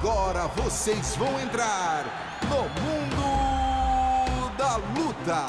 Agora vocês vão entrar no Mundo da Luta.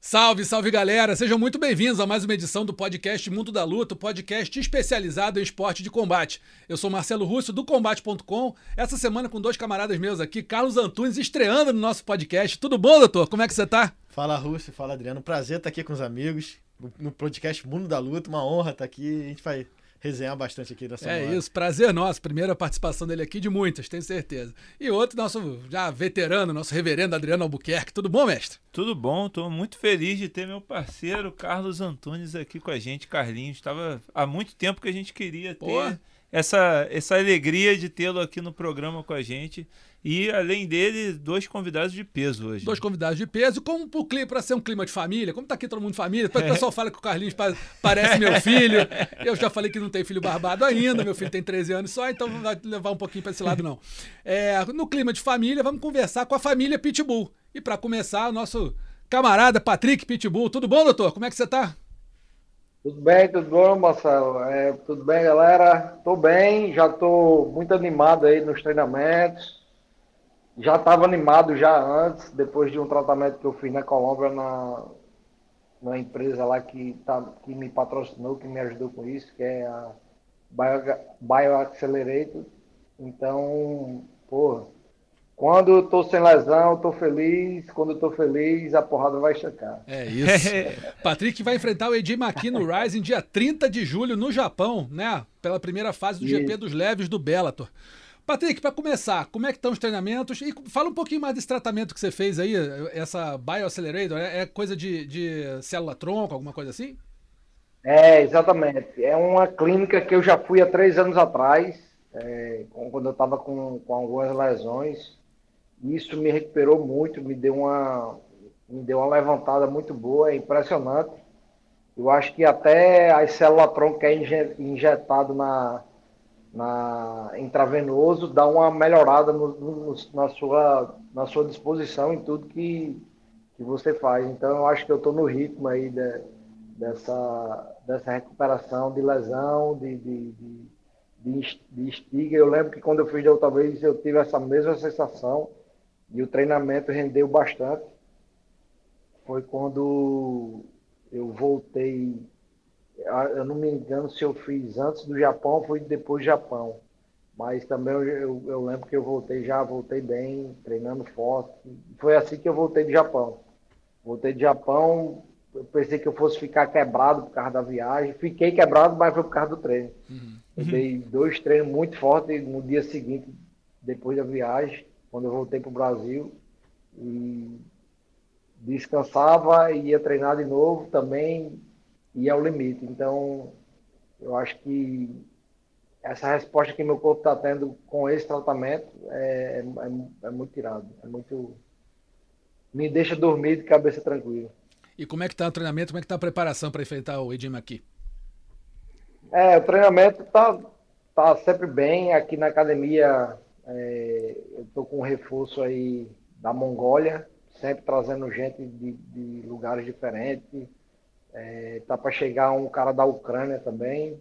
Salve, salve galera! Sejam muito bem-vindos a mais uma edição do podcast Mundo da Luta, podcast especializado em esporte de combate. Eu sou Marcelo Russo, do Combate.com. Essa semana com dois camaradas meus aqui, Carlos Antunes, estreando no nosso podcast. Tudo bom, doutor? Como é que você tá? Fala, Russo, fala, Adriano. Prazer estar aqui com os amigos no podcast Mundo da Luta. Uma honra estar aqui. A gente vai resenhar bastante aqui nessa É isso, prazer nosso. Primeira participação dele aqui de muitas, tenho certeza. E outro, nosso já veterano, nosso reverendo Adriano Albuquerque. Tudo bom, mestre? Tudo bom, estou muito feliz de ter meu parceiro Carlos Antunes aqui com a gente, Carlinhos. Estava há muito tempo que a gente queria ter essa, essa alegria de tê-lo aqui no programa com a gente. E, além dele, dois convidados de peso hoje. Dois convidados de peso. Como pro clima, para ser um clima de família, como tá aqui todo mundo de família, depois o pessoal fala que o Carlinhos parece meu filho. Eu já falei que não tem filho barbado ainda, meu filho tem 13 anos só, então não vai levar um pouquinho para esse lado, não. É, no clima de família, vamos conversar com a família Pitbull. E para começar, o nosso camarada Patrick Pitbull. Tudo bom, doutor? Como é que você tá? Tudo bem, tudo bom, Marcelo? É, tudo bem, galera? Tô bem, já tô muito animado aí nos treinamentos já estava animado já antes, depois de um tratamento que eu fiz na Colômbia, na, na empresa lá que, tá, que me patrocinou, que me ajudou com isso, que é a Bio, Bioaccelerator. Então, pô, quando eu tô sem lesão, eu tô feliz. Quando eu tô feliz, a porrada vai checar. É isso. Patrick vai enfrentar o Eiji Maki no Rising dia 30 de julho no Japão, né? Pela primeira fase do isso. GP dos Leves do Bellator. Patrick, para começar, como é que estão os treinamentos? E fala um pouquinho mais desse tratamento que você fez aí, essa Bioaccelerator, é, é coisa de, de célula-tronco, alguma coisa assim? É, exatamente. É uma clínica que eu já fui há três anos atrás, é, quando eu estava com, com algumas lesões. Isso me recuperou muito, me deu uma, me deu uma levantada muito boa, é impressionante. Eu acho que até as células-tronco que é injetado na na intravenoso, dá uma melhorada no, no, na, sua, na sua disposição em tudo que, que você faz. Então, eu acho que eu estou no ritmo aí de, dessa, dessa recuperação de lesão, de, de, de, de, estiga. Eu lembro que quando eu fiz da outra vez, eu tive essa mesma sensação e o treinamento rendeu bastante. Foi quando eu voltei eu não me engano se eu fiz antes do Japão ou foi depois do Japão. Mas também eu, eu, eu, lembro que eu voltei já, voltei bem, treinando forte. Foi assim que eu voltei do Japão. Voltei do Japão, eu pensei que eu fosse ficar quebrado por causa da viagem. Fiquei quebrado, mas foi por causa do treino. Uhum. Eu dei dois treinos muito fortes no dia seguinte, depois da viagem, quando eu voltei para o Brasil. E descansava e ia treinar de novo também e é o limite. Então, eu acho que essa resposta que meu corpo está tendo com esse tratamento é, é, é, muito tirado. É muito. Me deixa dormir de cabeça tranquila. E como é que está o treinamento? Como é que está a preparação para enfrentar o Edim aqui? É, o treinamento está tá sempre bem. Aqui na academia é, eu estou com um reforço aí da Mongólia, sempre trazendo gente de, de lugares diferentes é, tá para chegar um cara da Ucrânia também.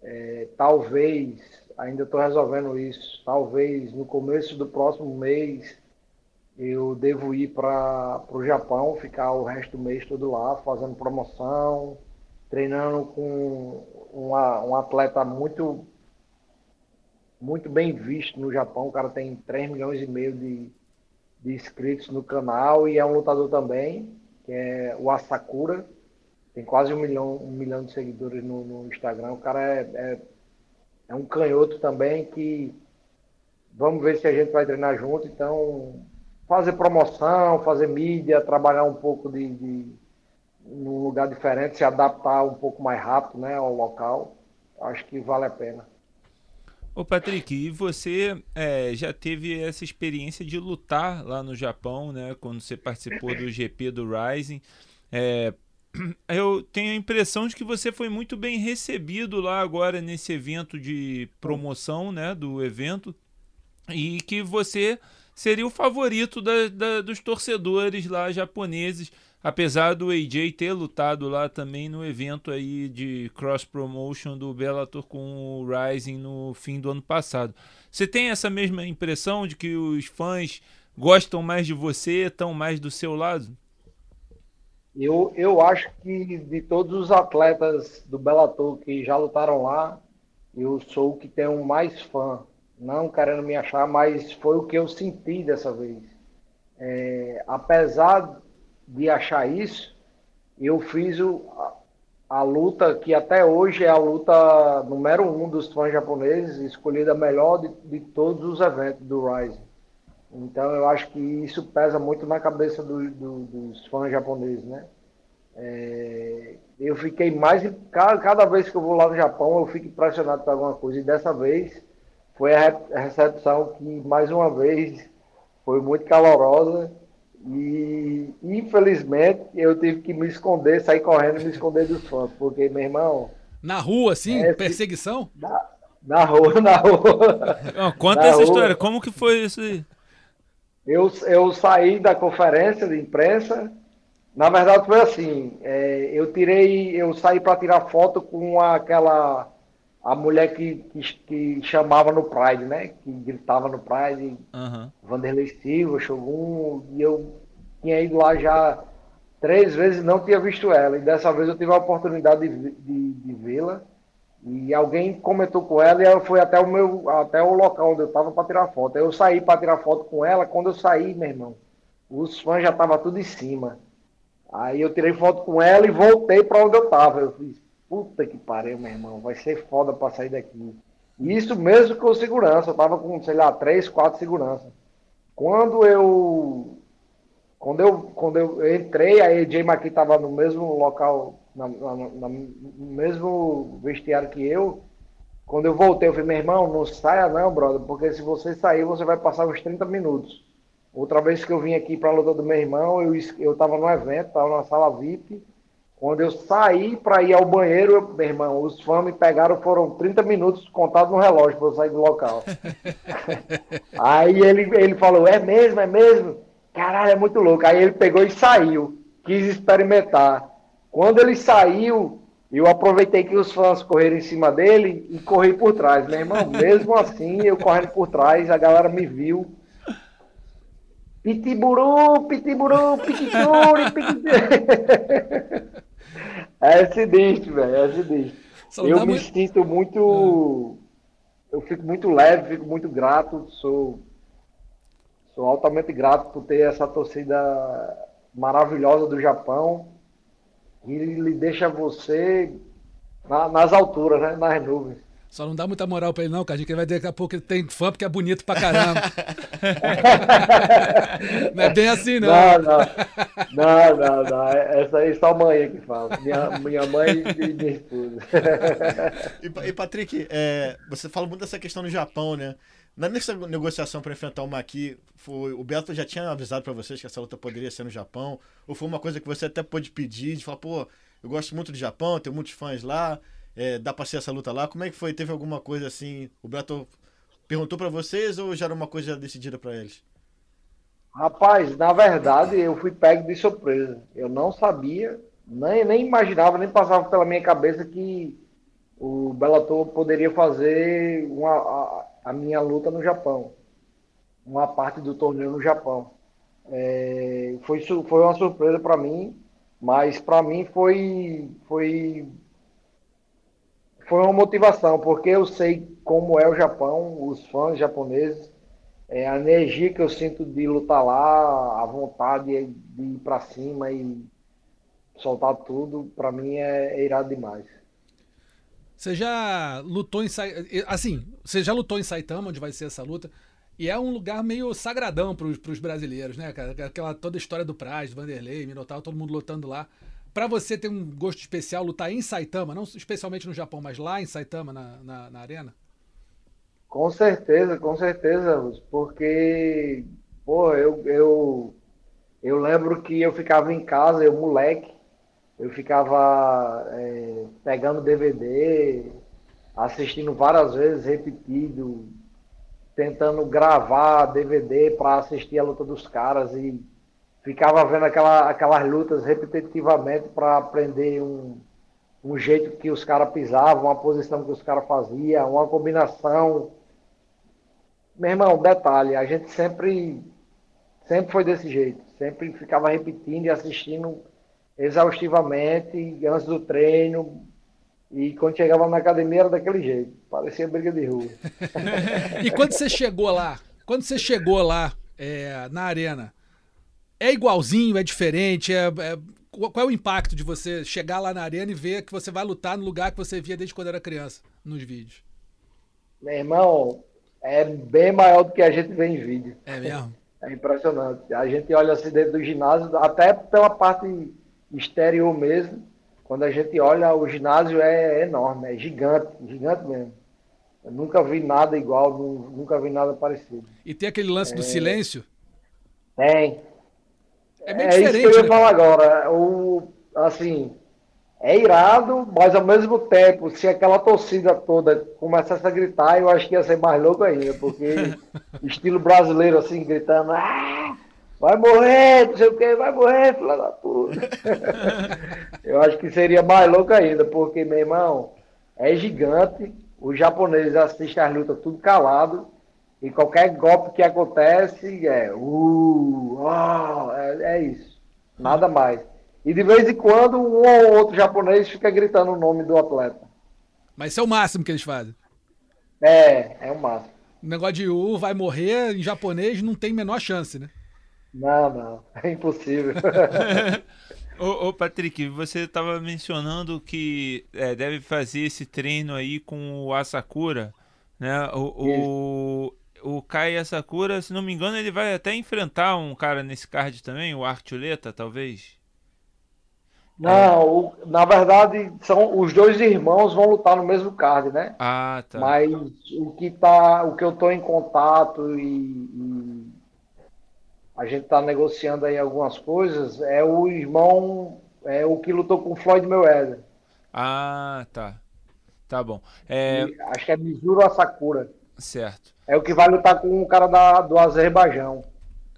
É, talvez, ainda estou resolvendo isso, talvez no começo do próximo mês eu devo ir para o Japão, ficar o resto do mês todo lá, fazendo promoção, treinando com uma, um atleta muito muito bem visto no Japão. O cara tem 3 milhões e meio de, de inscritos no canal e é um lutador também, que é o Asakura. Tem quase um milhão, um milhão de seguidores no, no Instagram. O cara é, é, é, um canhoto também que vamos ver se a gente vai treinar junto. Então, fazer promoção, fazer mídia, trabalhar um pouco de, de num lugar diferente, se adaptar um pouco mais rápido né, ao local. Acho que vale a pena. Ô Patrick, e você é, já teve essa experiência de lutar lá no Japão, né? Quando você participou do GP do Rising. É, eu tenho a impressão de que você foi muito bem recebido lá agora nesse evento de promoção né, do evento e que você seria o favorito da, da, dos torcedores lá japoneses apesar do AJ ter lutado lá também no evento aí de cross promotion do Bellator com o Rising no fim do ano passado. Você tem essa mesma impressão de que os fãs gostam mais de você, estão mais do seu lado? Eu, eu acho que de todos os atletas do Bellator que já lutaram lá, eu sou o que tem o mais fã. Não querendo me achar, mas foi o que eu senti dessa vez. É, apesar de achar isso, eu fiz o, a, a, luta que até hoje é a luta número um dos fãs japoneses, escolhida melhor de, de todos os eventos do Rising. Então eu acho que isso pesa muito na cabeça do, do, dos fãs japoneses, né? É, eu fiquei mais. Cada, cada, vez que eu vou lá no Japão, eu fico impressionado com alguma coisa. E dessa vez foi a recepção que, mais uma vez, foi muito calorosa. E infelizmente eu tive que me esconder, sair correndo e me esconder dos fãs, porque, meu irmão. Na rua, assim? É, perseguição? Na, na rua, na rua. conta na essa rua. história, como que foi isso aí? Eu, eu saí da conferência de imprensa. Na verdade foi assim, é, eu tirei, eu saí para tirar foto com aquela a mulher que, que, que, chamava no Pride, né? Que gritava no Pride, uhum. Vanderlei Silva, Shogun, e eu tinha ido lá já três vezes e não tinha visto ela. E dessa vez eu tive a oportunidade de, de, de vê-la. E alguém comentou com ela e ela foi até o meu, até o local onde eu estava para tirar foto. Eu saí para tirar foto com ela. Quando eu saí, meu irmão, os fãs já estavam tudo em cima. Aí eu tirei foto com ela e voltei para onde eu estava. Eu fiz, puta que pariu, meu irmão, vai ser foda para sair daqui. Isso mesmo com segurança. Eu tava com, sei lá, três, quatro seguranças. Quando eu quando eu, quando eu entrei, a AJ McKee estava no mesmo local na, na, na, no mesmo vestiário que eu. Quando eu voltei, eu falei, meu irmão, não saia não, brother, porque se você sair, você vai passar uns 30 minutos. Outra vez que eu vim aqui para a luta do meu irmão, eu, eu tava no evento, tava na sala VIP. Quando eu saí para ir ao banheiro, eu, meu irmão, os fãs me pegaram, foram 30 minutos contados no relógio para eu sair do local. Aí ele, ele falou, é mesmo, é mesmo? Caralho, é muito louco. Aí ele pegou e saiu, quis experimentar. Quando ele saiu, eu aproveitei que os fãs correram em cima dele e corri por trás. Meu irmão, mesmo assim, eu correndo por trás, a galera me viu. Pitiburu, pitiburu, pitiburu, pitiburu. É sinistro, velho, é sinistro. Eu me muito... sinto muito. Eu fico muito leve, fico muito grato. Sou, sou altamente grato por ter essa torcida maravilhosa do Japão e ele deixa você na, nas alturas, né? nas nuvens. Só não dá muita moral pra ele, não, Cardinho, que ele vai dizer daqui a pouco que ele tem fã porque é bonito pra caramba. não é bem assim, não. Não, não. Não, não, não. Essa aí só a mãe que fala. Minha, minha mãe e minha esposa. e, e Patrick, é, você fala muito dessa questão no Japão, né? Nessa negociação para enfrentar o Maqui, foi, o Beto já tinha avisado para vocês que essa luta poderia ser no Japão? Ou foi uma coisa que você até pôde pedir, de falar, pô, eu gosto muito do Japão, tenho muitos fãs lá, é, dá para ser essa luta lá? Como é que foi? Teve alguma coisa assim? O Beto perguntou para vocês ou já era uma coisa decidida para eles? Rapaz, na verdade, eu fui pego de surpresa. Eu não sabia, nem, nem imaginava, nem passava pela minha cabeça que o Bellator poderia fazer uma, a, a minha luta no Japão, uma parte do torneio no Japão. É, foi, foi uma surpresa para mim, mas para mim foi, foi, foi uma motivação, porque eu sei como é o Japão, os fãs japoneses, é, a energia que eu sinto de lutar lá, a vontade de ir para cima e soltar tudo, para mim é, é irado demais. Você já lutou em assim, você já lutou em Saitama, onde vai ser essa luta, e é um lugar meio sagradão para os brasileiros, né? Aquela toda a história do Praz, Vanderlei, Minotauro, todo mundo lutando lá. Para você ter um gosto especial lutar em Saitama, não especialmente no Japão, mas lá em Saitama, na, na, na arena? Com certeza, com certeza, porque, pô, eu, eu, eu lembro que eu ficava em casa, eu moleque, eu ficava é, pegando DVD, assistindo várias vezes repetido, tentando gravar DVD para assistir a luta dos caras e ficava vendo aquela, aquelas lutas repetitivamente para aprender um, um jeito que os caras pisavam, uma posição que os caras faziam, uma combinação. Meu irmão, detalhe, a gente sempre, sempre foi desse jeito, sempre ficava repetindo e assistindo exaustivamente antes do treino, e quando chegava na academia era daquele jeito, parecia briga de rua. e quando você chegou lá, quando você chegou lá é, na arena, é igualzinho, é diferente? É, é, qual é o impacto de você chegar lá na arena e ver que você vai lutar no lugar que você via desde quando era criança, nos vídeos? Meu irmão, é bem maior do que a gente vê em vídeo. É mesmo? É impressionante. A gente olha assim dentro do ginásio, até pela parte exterior mesmo, quando a gente olha, o ginásio é enorme, é gigante, gigante mesmo. Eu nunca vi nada igual, nunca vi nada parecido. E tem aquele lance é... do silêncio? Tem. É bem é diferente. É isso que eu ia né? falar agora. O, assim, é irado, mas ao mesmo tempo, se aquela torcida toda começasse a gritar, eu acho que ia ser mais louco ainda, porque estilo brasileiro, assim, gritando, ah! Vai morrer, não sei o que, vai morrer, filha da puta. eu acho que seria mais louco ainda, porque, meu irmão, é gigante, os japoneses assistem as lutas tudo calado, e qualquer golpe que acontece é, uh, oh, é, é isso, nada mais. E de vez em quando um ou outro japonês fica gritando o nome do atleta. Mas isso é o máximo que eles fazem. É, é o máximo. O negócio de U vai morrer em japonês não tem menor chance, né? Não, não, é impossível. ô, ô, Patrick, você estava mencionando que é, deve fazer esse treino aí com o Asakura, né? O, o, o Kai Asakura, se não me engano, ele vai até enfrentar um cara nesse card também, o Artuleta, talvez? Não, o, na verdade, são os dois irmãos vão lutar no mesmo card, né? Ah, tá. Mas o que tá, o que eu tô em contato e, e a gente está negociando aí algumas coisas, é o irmão, é o que lutou com o Floyd Mayweather. Ah, tá. Tá bom. É... acho que é Mizuru Asakura. Certo. É o que vai lutar com o cara da, do Azerbaijão.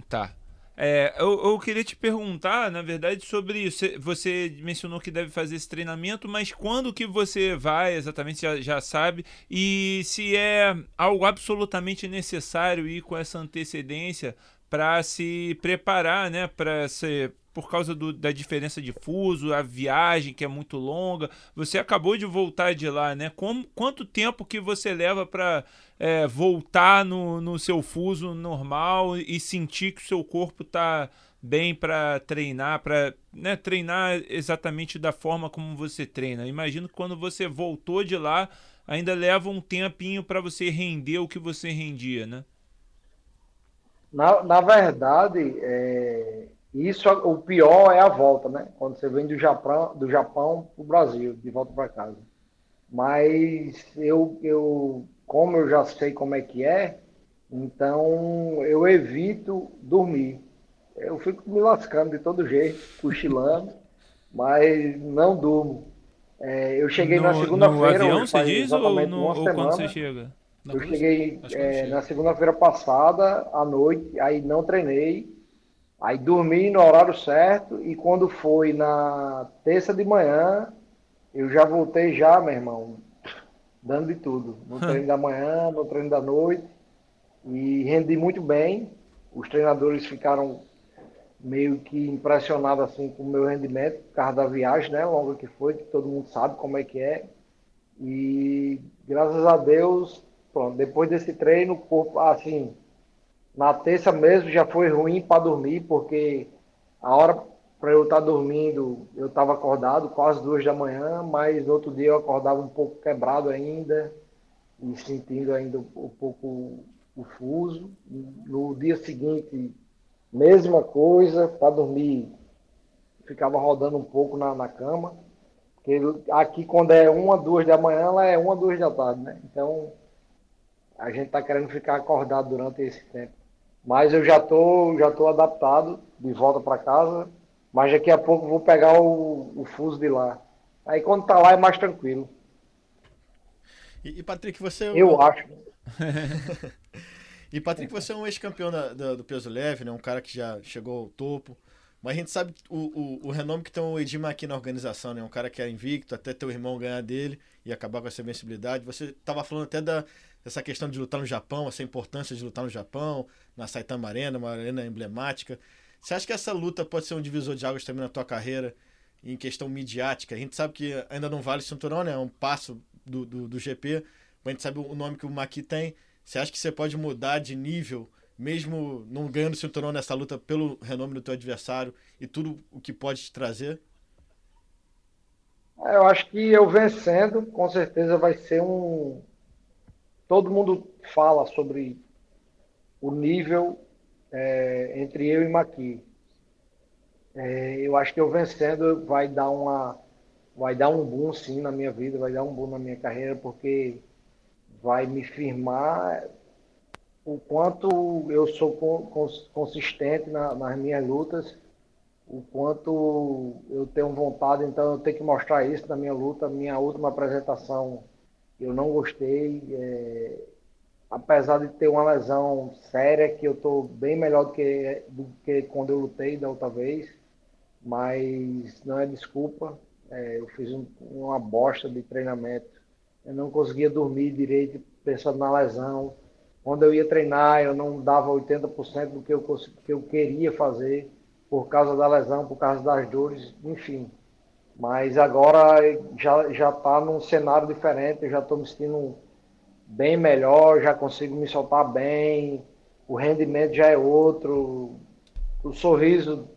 Tá. É, eu, eu, queria te perguntar, na verdade, sobre isso. Você mencionou que deve fazer esse treinamento, mas quando que você vai exatamente, já, já sabe? E se é algo absolutamente necessário ir com essa antecedência para se preparar, né, para ser por causa do, da diferença de fuso, a viagem que é muito longa. Você acabou de voltar de lá, né? Como, quanto tempo que você leva para é, voltar no, no seu fuso normal e sentir que o seu corpo está bem para treinar, para né, treinar exatamente da forma como você treina? Imagino que quando você voltou de lá, ainda leva um tempinho para você render o que você rendia, né? Na, na verdade, é, isso o pior é a volta, né? Quando você vem do Japão, do Japão para o Brasil, de volta para casa. Mas eu, eu, como eu já sei como é que é, então eu evito dormir. Eu fico me lascando de todo jeito, cochilando, mas não durmo. É, eu cheguei no, na segunda-feira. No avião, você diz, ou, no, ou quando você chega? Eu cheguei é, na segunda-feira passada, à noite, aí não treinei, aí dormi no horário certo, e quando foi na terça de manhã, eu já voltei já, meu irmão, dando de tudo. No treino da manhã, no treino da noite, e rendi muito bem. Os treinadores ficaram meio que impressionados assim com o meu rendimento, por causa da viagem, né, longa que foi, que todo mundo sabe como é que é. E graças a Deus Pronto, depois desse treino, o corpo, assim, na terça mesmo já foi ruim para dormir, porque a hora para eu estar tá dormindo, eu estava acordado quase duas da manhã, mas no outro dia eu acordava um pouco quebrado ainda e sentindo ainda um pouco o fuso. No dia seguinte, mesma coisa, para dormir, ficava rodando um pouco na, na cama. Porque aqui, quando é uma, duas da manhã, lá é uma, duas da tarde, né? Então, a gente está querendo ficar acordado durante esse tempo. Mas eu já tô, já tô adaptado de volta para casa, mas daqui a pouco vou pegar o, o fuso de lá. Aí quando tá lá é mais tranquilo. E, e Patrick, você. Eu acho. e Patrick, você é um ex-campeão do peso leve, né? Um cara que já chegou ao topo. Mas a gente sabe o, o, o renome que tem o Edima aqui na organização, né? Um cara que é invicto, até teu irmão ganhar dele e acabar com essa invencibilidade. Você estava falando até da, dessa questão de lutar no Japão, essa importância de lutar no Japão, na Saitama Arena, uma arena emblemática. Você acha que essa luta pode ser um divisor de águas também na tua carreira em questão midiática? A gente sabe que ainda não vale cinturão, né? É um passo do, do, do GP, mas a gente sabe o nome que o Maqui tem. Você acha que você pode mudar de nível mesmo não ganhando cinturão nessa luta pelo renome do teu adversário e tudo o que pode te trazer? É, eu acho que eu vencendo, com certeza vai ser um. Todo mundo fala sobre o nível é, entre eu e Maqui. É, eu acho que eu vencendo vai dar uma, vai dar um boom sim na minha vida, vai dar um boom na minha carreira, porque vai me firmar o quanto eu sou consistente na, nas minhas lutas, o quanto eu tenho vontade, então eu tenho que mostrar isso na minha luta. Minha última apresentação eu não gostei, é, apesar de ter uma lesão séria, que eu estou bem melhor do que, do que quando eu lutei da outra vez, mas não é desculpa. É, eu fiz um, uma bosta de treinamento, eu não conseguia dormir direito pensando na lesão quando eu ia treinar, eu não dava 80% do que eu, que eu queria fazer por causa da lesão, por causa das dores, enfim. Mas agora já já está num cenário diferente, eu já estou me sentindo bem melhor, já consigo me soltar bem, o rendimento já é outro, o sorriso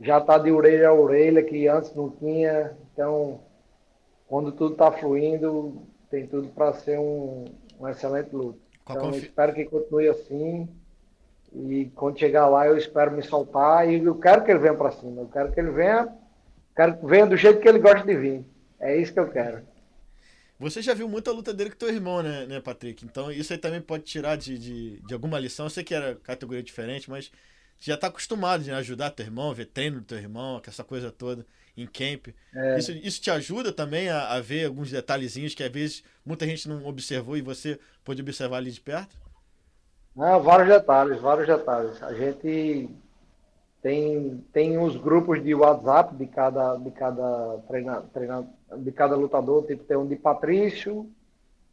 já está de orelha a orelha, que antes não tinha. Então, quando tudo está fluindo, tem tudo para ser um, um excelente luta. Então, confi... espero que continue assim. E quando chegar lá, eu espero me soltar. E eu quero que ele venha para cima. Eu quero que ele venha, quero que venha do jeito que ele gosta de vir. É isso que eu quero. Você já viu muita luta dele com teu irmão, né, né Patrick? Então isso aí também pode tirar de, de, de alguma lição. Eu sei que era categoria diferente, mas já está acostumado a ajudar teu irmão, ver treino do teu irmão, essa coisa toda em camp. É. Isso, isso te ajuda também a, a, ver alguns detalhezinhos que às vezes muita gente não observou e você pôde observar ali de perto? Não, vários detalhes, vários detalhes. A gente tem, tem os grupos de WhatsApp de cada, de cada treina, treina, de cada lutador, tipo, tem um de Patrício,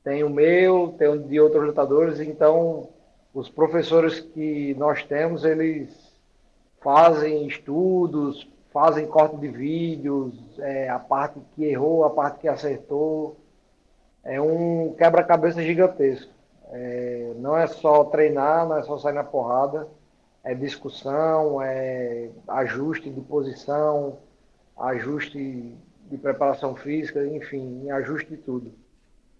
tem o meu, tem um de outros lutadores, então os professores que nós temos, eles fazem estudos, fazem corte de vídeos, é, a parte que errou, a parte que acertou. É um quebra-cabeça gigantesco. É, não é só treinar, não é só sair na porrada, é discussão, é ajuste de posição, ajuste de preparação física, enfim, ajuste de tudo.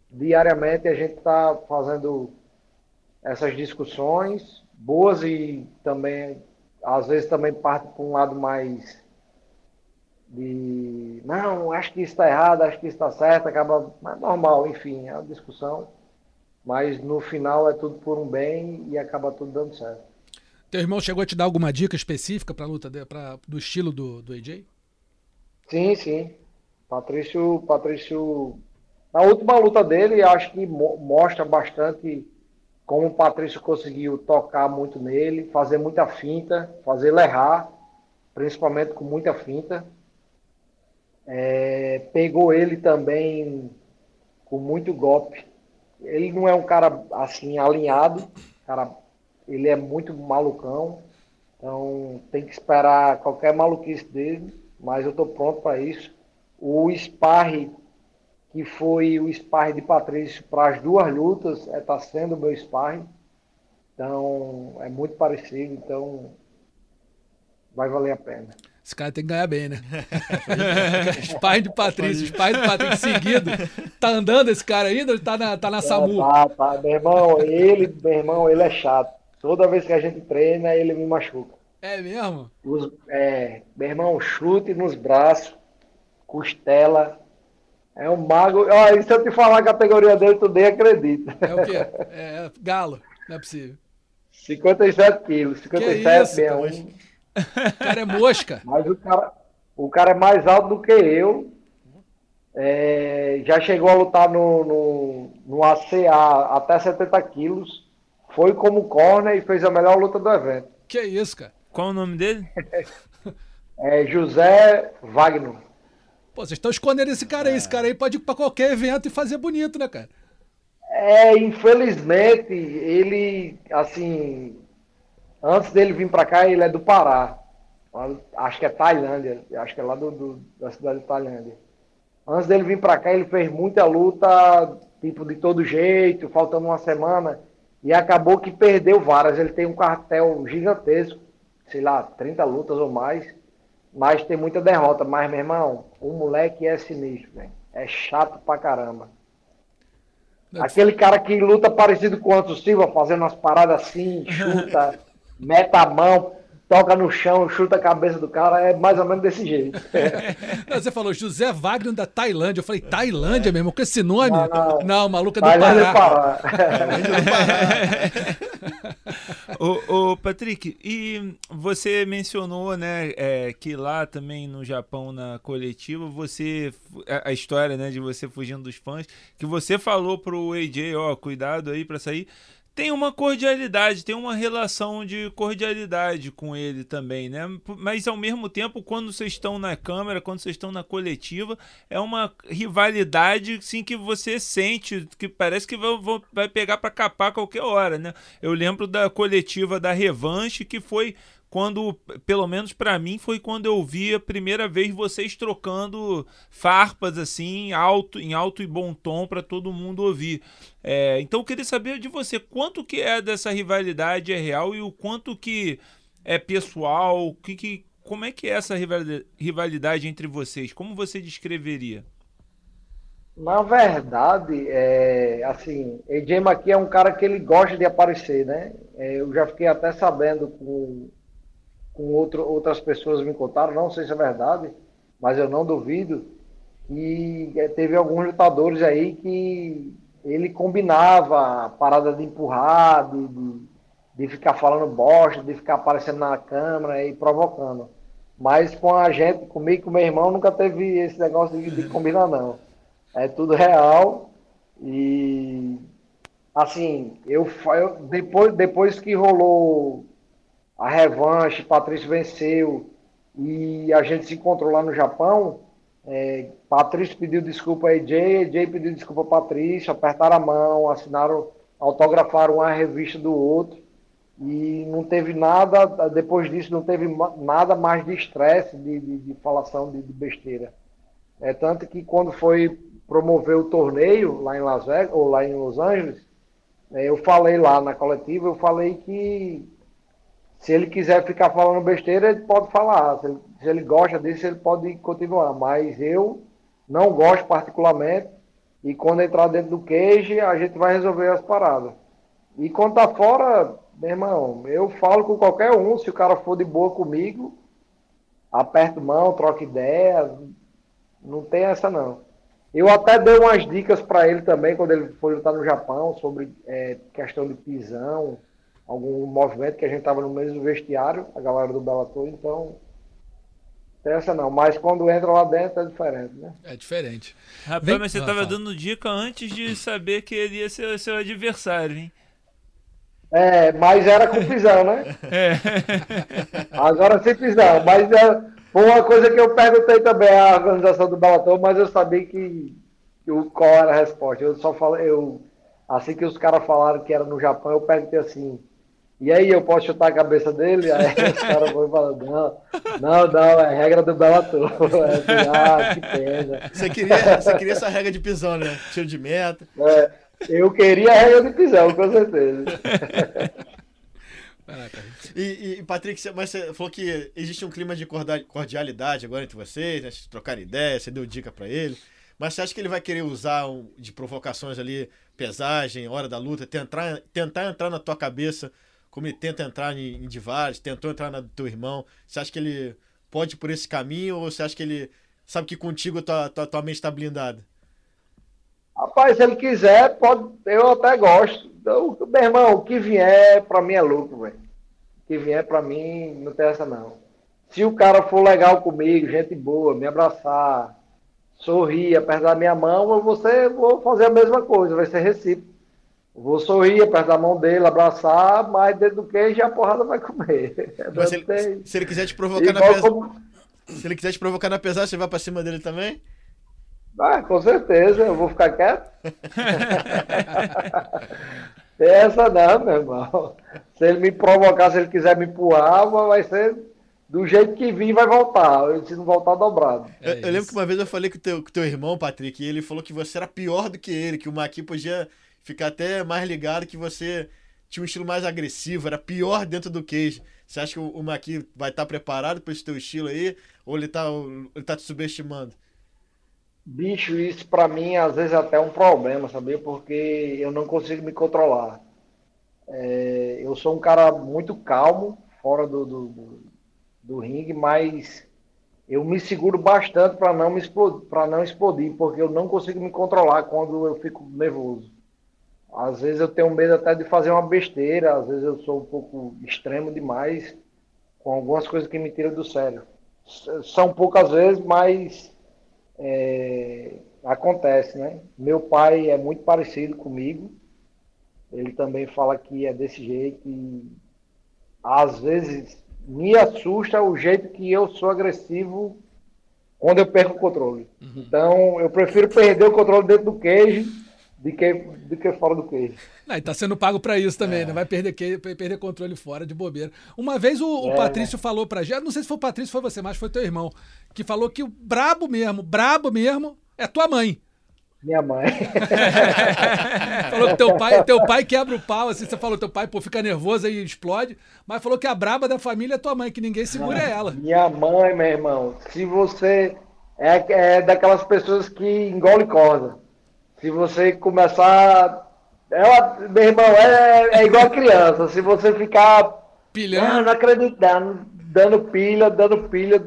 Diariamente a gente está fazendo essas discussões boas e também, às vezes, também parte para um lado mais de não, acho que isso está errado, acho que isso está certo, acaba. Mas normal, enfim, é uma discussão. Mas no final é tudo por um bem e acaba tudo dando certo. Teu irmão chegou a te dar alguma dica específica para a luta de, pra, do estilo do, do AJ? Sim, sim. Patrício, Patrício, na última luta dele, acho que mo mostra bastante como o Patrício conseguiu tocar muito nele, fazer muita finta, fazer ele errar, principalmente com muita finta. É, pegou ele também com muito golpe. Ele não é um cara assim alinhado, cara, ele é muito malucão. Então tem que esperar qualquer maluquice dele, mas eu estou pronto para isso. O sparre, que foi o sparre de Patrício para as duas lutas, está é, tá sendo o meu sparre. Então é muito parecido, então vai valer a pena. Esse cara tem que ganhar bem, né? os pais de Patrício, os pais de Patrício seguido. Tá andando esse cara ainda ou tá na, tá na SAMU? Tá, tá. Meu irmão, ele, meu irmão, ele é chato. Toda vez que a gente treina, ele me machuca. É mesmo? Os, é, meu irmão, chute nos braços, costela. É um mago. E se eu te falar a categoria dele, tu nem acredita. É o quê? É galo, não é possível. 57 quilos, 57 que isso, o cara é mosca. Mas o cara, o cara é mais alto do que eu. É, já chegou a lutar no, no, no ACA até 70 quilos. Foi como corner e fez a melhor luta do evento. Que isso, cara? Qual o nome dele? É José Wagner. Pô, vocês estão escondendo esse cara aí. Esse cara aí pode ir pra qualquer evento e fazer bonito, né, cara? É, infelizmente, ele, assim, antes dele vir para cá, ele é do Pará. Acho que é Tailândia, acho que é lá do, do da cidade de Tailândia. Antes dele vir para cá, ele fez muita luta, tipo, de todo jeito, faltando uma semana, e acabou que perdeu várias. Ele tem um cartel gigantesco, sei lá, 30 lutas ou mais, mas tem muita derrota. Mas, meu irmão, o moleque é sinistro, velho. É chato pra caramba. Aquele cara que luta parecido com o Anderson Silva, fazendo umas paradas assim, chuta, meta a mão, toca no chão, chuta a cabeça do cara, é mais ou menos desse jeito. Você falou José Wagner da Tailândia. Eu falei, Tailândia mesmo, com esse nome? Não, não. não maluca do Tailândia Pará. ô, ô, Patrick, e você mencionou, né, é, que lá também no Japão, na coletiva, você, a, a, história, né, de você fugindo dos fãs, que você falou pro AJ, ó, cuidado aí pra sair tem uma cordialidade, tem uma relação de cordialidade com ele também, né? Mas ao mesmo tempo, quando vocês estão na câmera, quando vocês estão na coletiva, é uma rivalidade sim que você sente, que parece que vai pegar para capar qualquer hora, né? Eu lembro da coletiva da Revanche que foi quando, pelo menos para mim, foi quando eu vi a primeira vez vocês trocando farpas assim, alto, em alto e bom tom para todo mundo ouvir. É, então eu queria saber de você quanto que é dessa rivalidade é real e o quanto que é pessoal, que, que, como é que é essa rivalidade entre vocês? Como você descreveria? Na verdade, é, assim, AJ aqui é um cara que ele gosta de aparecer, né? É, eu já fiquei até sabendo com com outro, outras pessoas me contaram, não sei se é verdade, mas eu não duvido, que é, teve alguns lutadores aí que ele combinava a parada de empurrar, de, de, de, ficar falando bosta, de ficar aparecendo na câmera e provocando. Mas com a gente, comigo e com meu irmão, nunca teve esse negócio de, de combinar, não. É tudo real e assim, eu, eu depois, depois que rolou a revanche, Patrício venceu e a gente se encontrou lá no Japão. É, Patrício pediu desculpa a AJ, AJ pediu desculpa a Patrício, apertaram a mão, assinaram, autografaram uma revista do outro e não teve nada, depois disso não teve nada mais de estresse, de, de, de, falação de, de, besteira. É tanto que quando foi promover o torneio lá em Las Vegas, ou lá em Los Angeles, é, eu falei lá na coletiva, eu falei que se ele quiser ficar falando besteira, ele pode falar. Se ele, se ele gosta disso, ele pode continuar. Mas eu não gosto particularmente. E quando entrar dentro do queijo, a gente vai resolver as paradas. E quando tá fora, meu irmão, eu falo com qualquer um. Se o cara for de boa comigo, aperto mão, troca ideia. Não tem essa não. Eu até dei umas dicas para ele também quando ele foi lutar no Japão sobre é, questão de pisão algum movimento que a gente estava no mesmo vestiário, a galera do Bellator, então essa não, mas quando entra lá dentro é diferente, né? É diferente. Rapaz, Vem... mas você estava dando dica antes de saber que ele ia ser seu adversário, hein? É, mas era com pisão, né? É. Agora sem pisão, mas é, foi uma coisa que eu perguntei também à organização do Bellator, mas eu sabia que, que o, qual era a resposta. Eu só falei, eu, assim que os caras falaram que era no Japão, eu perguntei assim, e aí eu posso chutar a cabeça dele? Aí os caras vão falando, não, não, não, é regra do Bellator. É ah, que pena. Você queria, você queria essa regra de pisão, né? Tiro de meta. É, eu queria a regra de pisão, com certeza. E, e, Patrick, mas você falou que existe um clima de cordialidade agora entre vocês, né? trocar ideia, você deu dica para ele. Mas você acha que ele vai querer usar um, de provocações ali, pesagem, hora da luta, tentar, tentar entrar na tua cabeça como ele tenta entrar em, em tentou entrar na do teu irmão, você acha que ele pode ir por esse caminho ou você acha que ele sabe que contigo tua, tua, tua mente está blindada? Rapaz, se ele quiser, pode, eu até gosto. Eu, meu irmão, o que vier para mim é lucro, velho. O que vier para mim não tem essa não. Se o cara for legal comigo, gente boa, me abraçar, sorrir, apertar minha mão, eu vou, ser, vou fazer a mesma coisa, vai ser recíproco. Vou sorrir, apertar a mão dele, abraçar, mas dentro do queijo a porrada vai comer. Mas se, ele, se ele quiser te provocar na pesagem. Como... Se ele quiser te provocar na pesagem, você vai pra cima dele também? Ah, com certeza, eu vou ficar quieto. Essa não, meu irmão. Se ele me provocar, se ele quiser me empurrar, vai ser do jeito que vim, vai voltar. Se não voltar, dobrado. É eu, eu, lembro que uma vez eu falei com o teu, com teu irmão, Patrick, e ele falou que você era pior do que ele, que o Maqui podia ficar até mais ligado, que você tinha um estilo mais agressivo, era pior dentro do cage. Você acha que o, Maqui vai estar preparado para esse teu estilo aí? Ou ele tá, ele tá te subestimando? Bicho, isso para mim às vezes é até um problema, sabia? Porque eu não consigo me controlar. É, eu sou um cara muito calmo fora do, do, do, do ringue, mas eu me seguro bastante para não me para não explodir, porque eu não consigo me controlar quando eu fico nervoso. Às vezes eu tenho medo até de fazer uma besteira, às vezes eu sou um pouco extremo demais com algumas coisas que me tiram do sério. São poucas vezes, mas é, acontece, né? Meu pai é muito parecido comigo. Ele também fala que é desse jeito e às vezes me assusta o jeito que eu sou agressivo quando eu perco o controle. Uhum. Então eu prefiro perder o controle dentro do queijo do que, do que fora do queijo. Não, e tá sendo pago para isso também, é. né? Vai perder, que, perder controle fora de bobeira. Uma vez o, o é. Patrício falou pra gente, não sei se foi o Patrício, foi você, mas foi teu irmão, que falou que o brabo mesmo, brabo mesmo, é tua mãe. Minha mãe. falou que teu pai, teu pai quebra o pau, assim, você falou, teu pai, pô, fica nervoso e explode, mas falou que a braba da família é tua mãe, que ninguém segura não, ela. Minha mãe, meu irmão, se você é, é daquelas pessoas que engole corda. Se você começar. Ela, meu irmão, é, é igual criança. Se você ficar. Pilhando. Ah, não acreditando, dando pilha, dando pilha.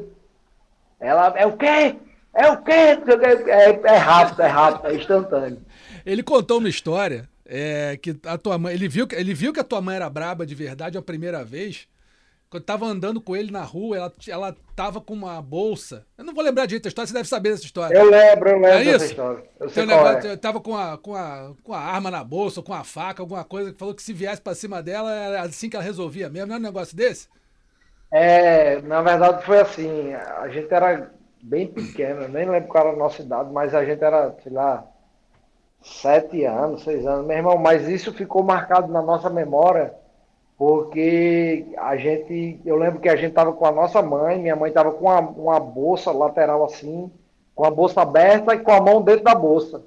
Ela é o quê? É o quê? É, é rápido, é rápido, é instantâneo. Ele contou uma história é, que a tua mãe. Ele viu, ele viu que a tua mãe era braba de verdade a primeira vez. Quando tava andando com ele na rua, ela, ela tava com uma bolsa. Eu não vou lembrar direito da história, você deve saber dessa história. Eu lembro, eu lembro é dessa história. Eu sei negócio, é. Tava com a, com, a, com a arma na bolsa, com a faca, alguma coisa, que falou que se viesse pra cima dela, era assim que ela resolvia mesmo. Não é um negócio desse? É, na verdade foi assim, a gente era bem pequeno, nem lembro qual era a nossa idade, mas a gente era, sei lá, sete anos, seis anos. Meu irmão, mas isso ficou marcado na nossa memória porque a gente, eu lembro que a gente estava com a nossa mãe, minha mãe estava com uma, uma, bolsa lateral assim, com a bolsa aberta e com a mão dentro da bolsa.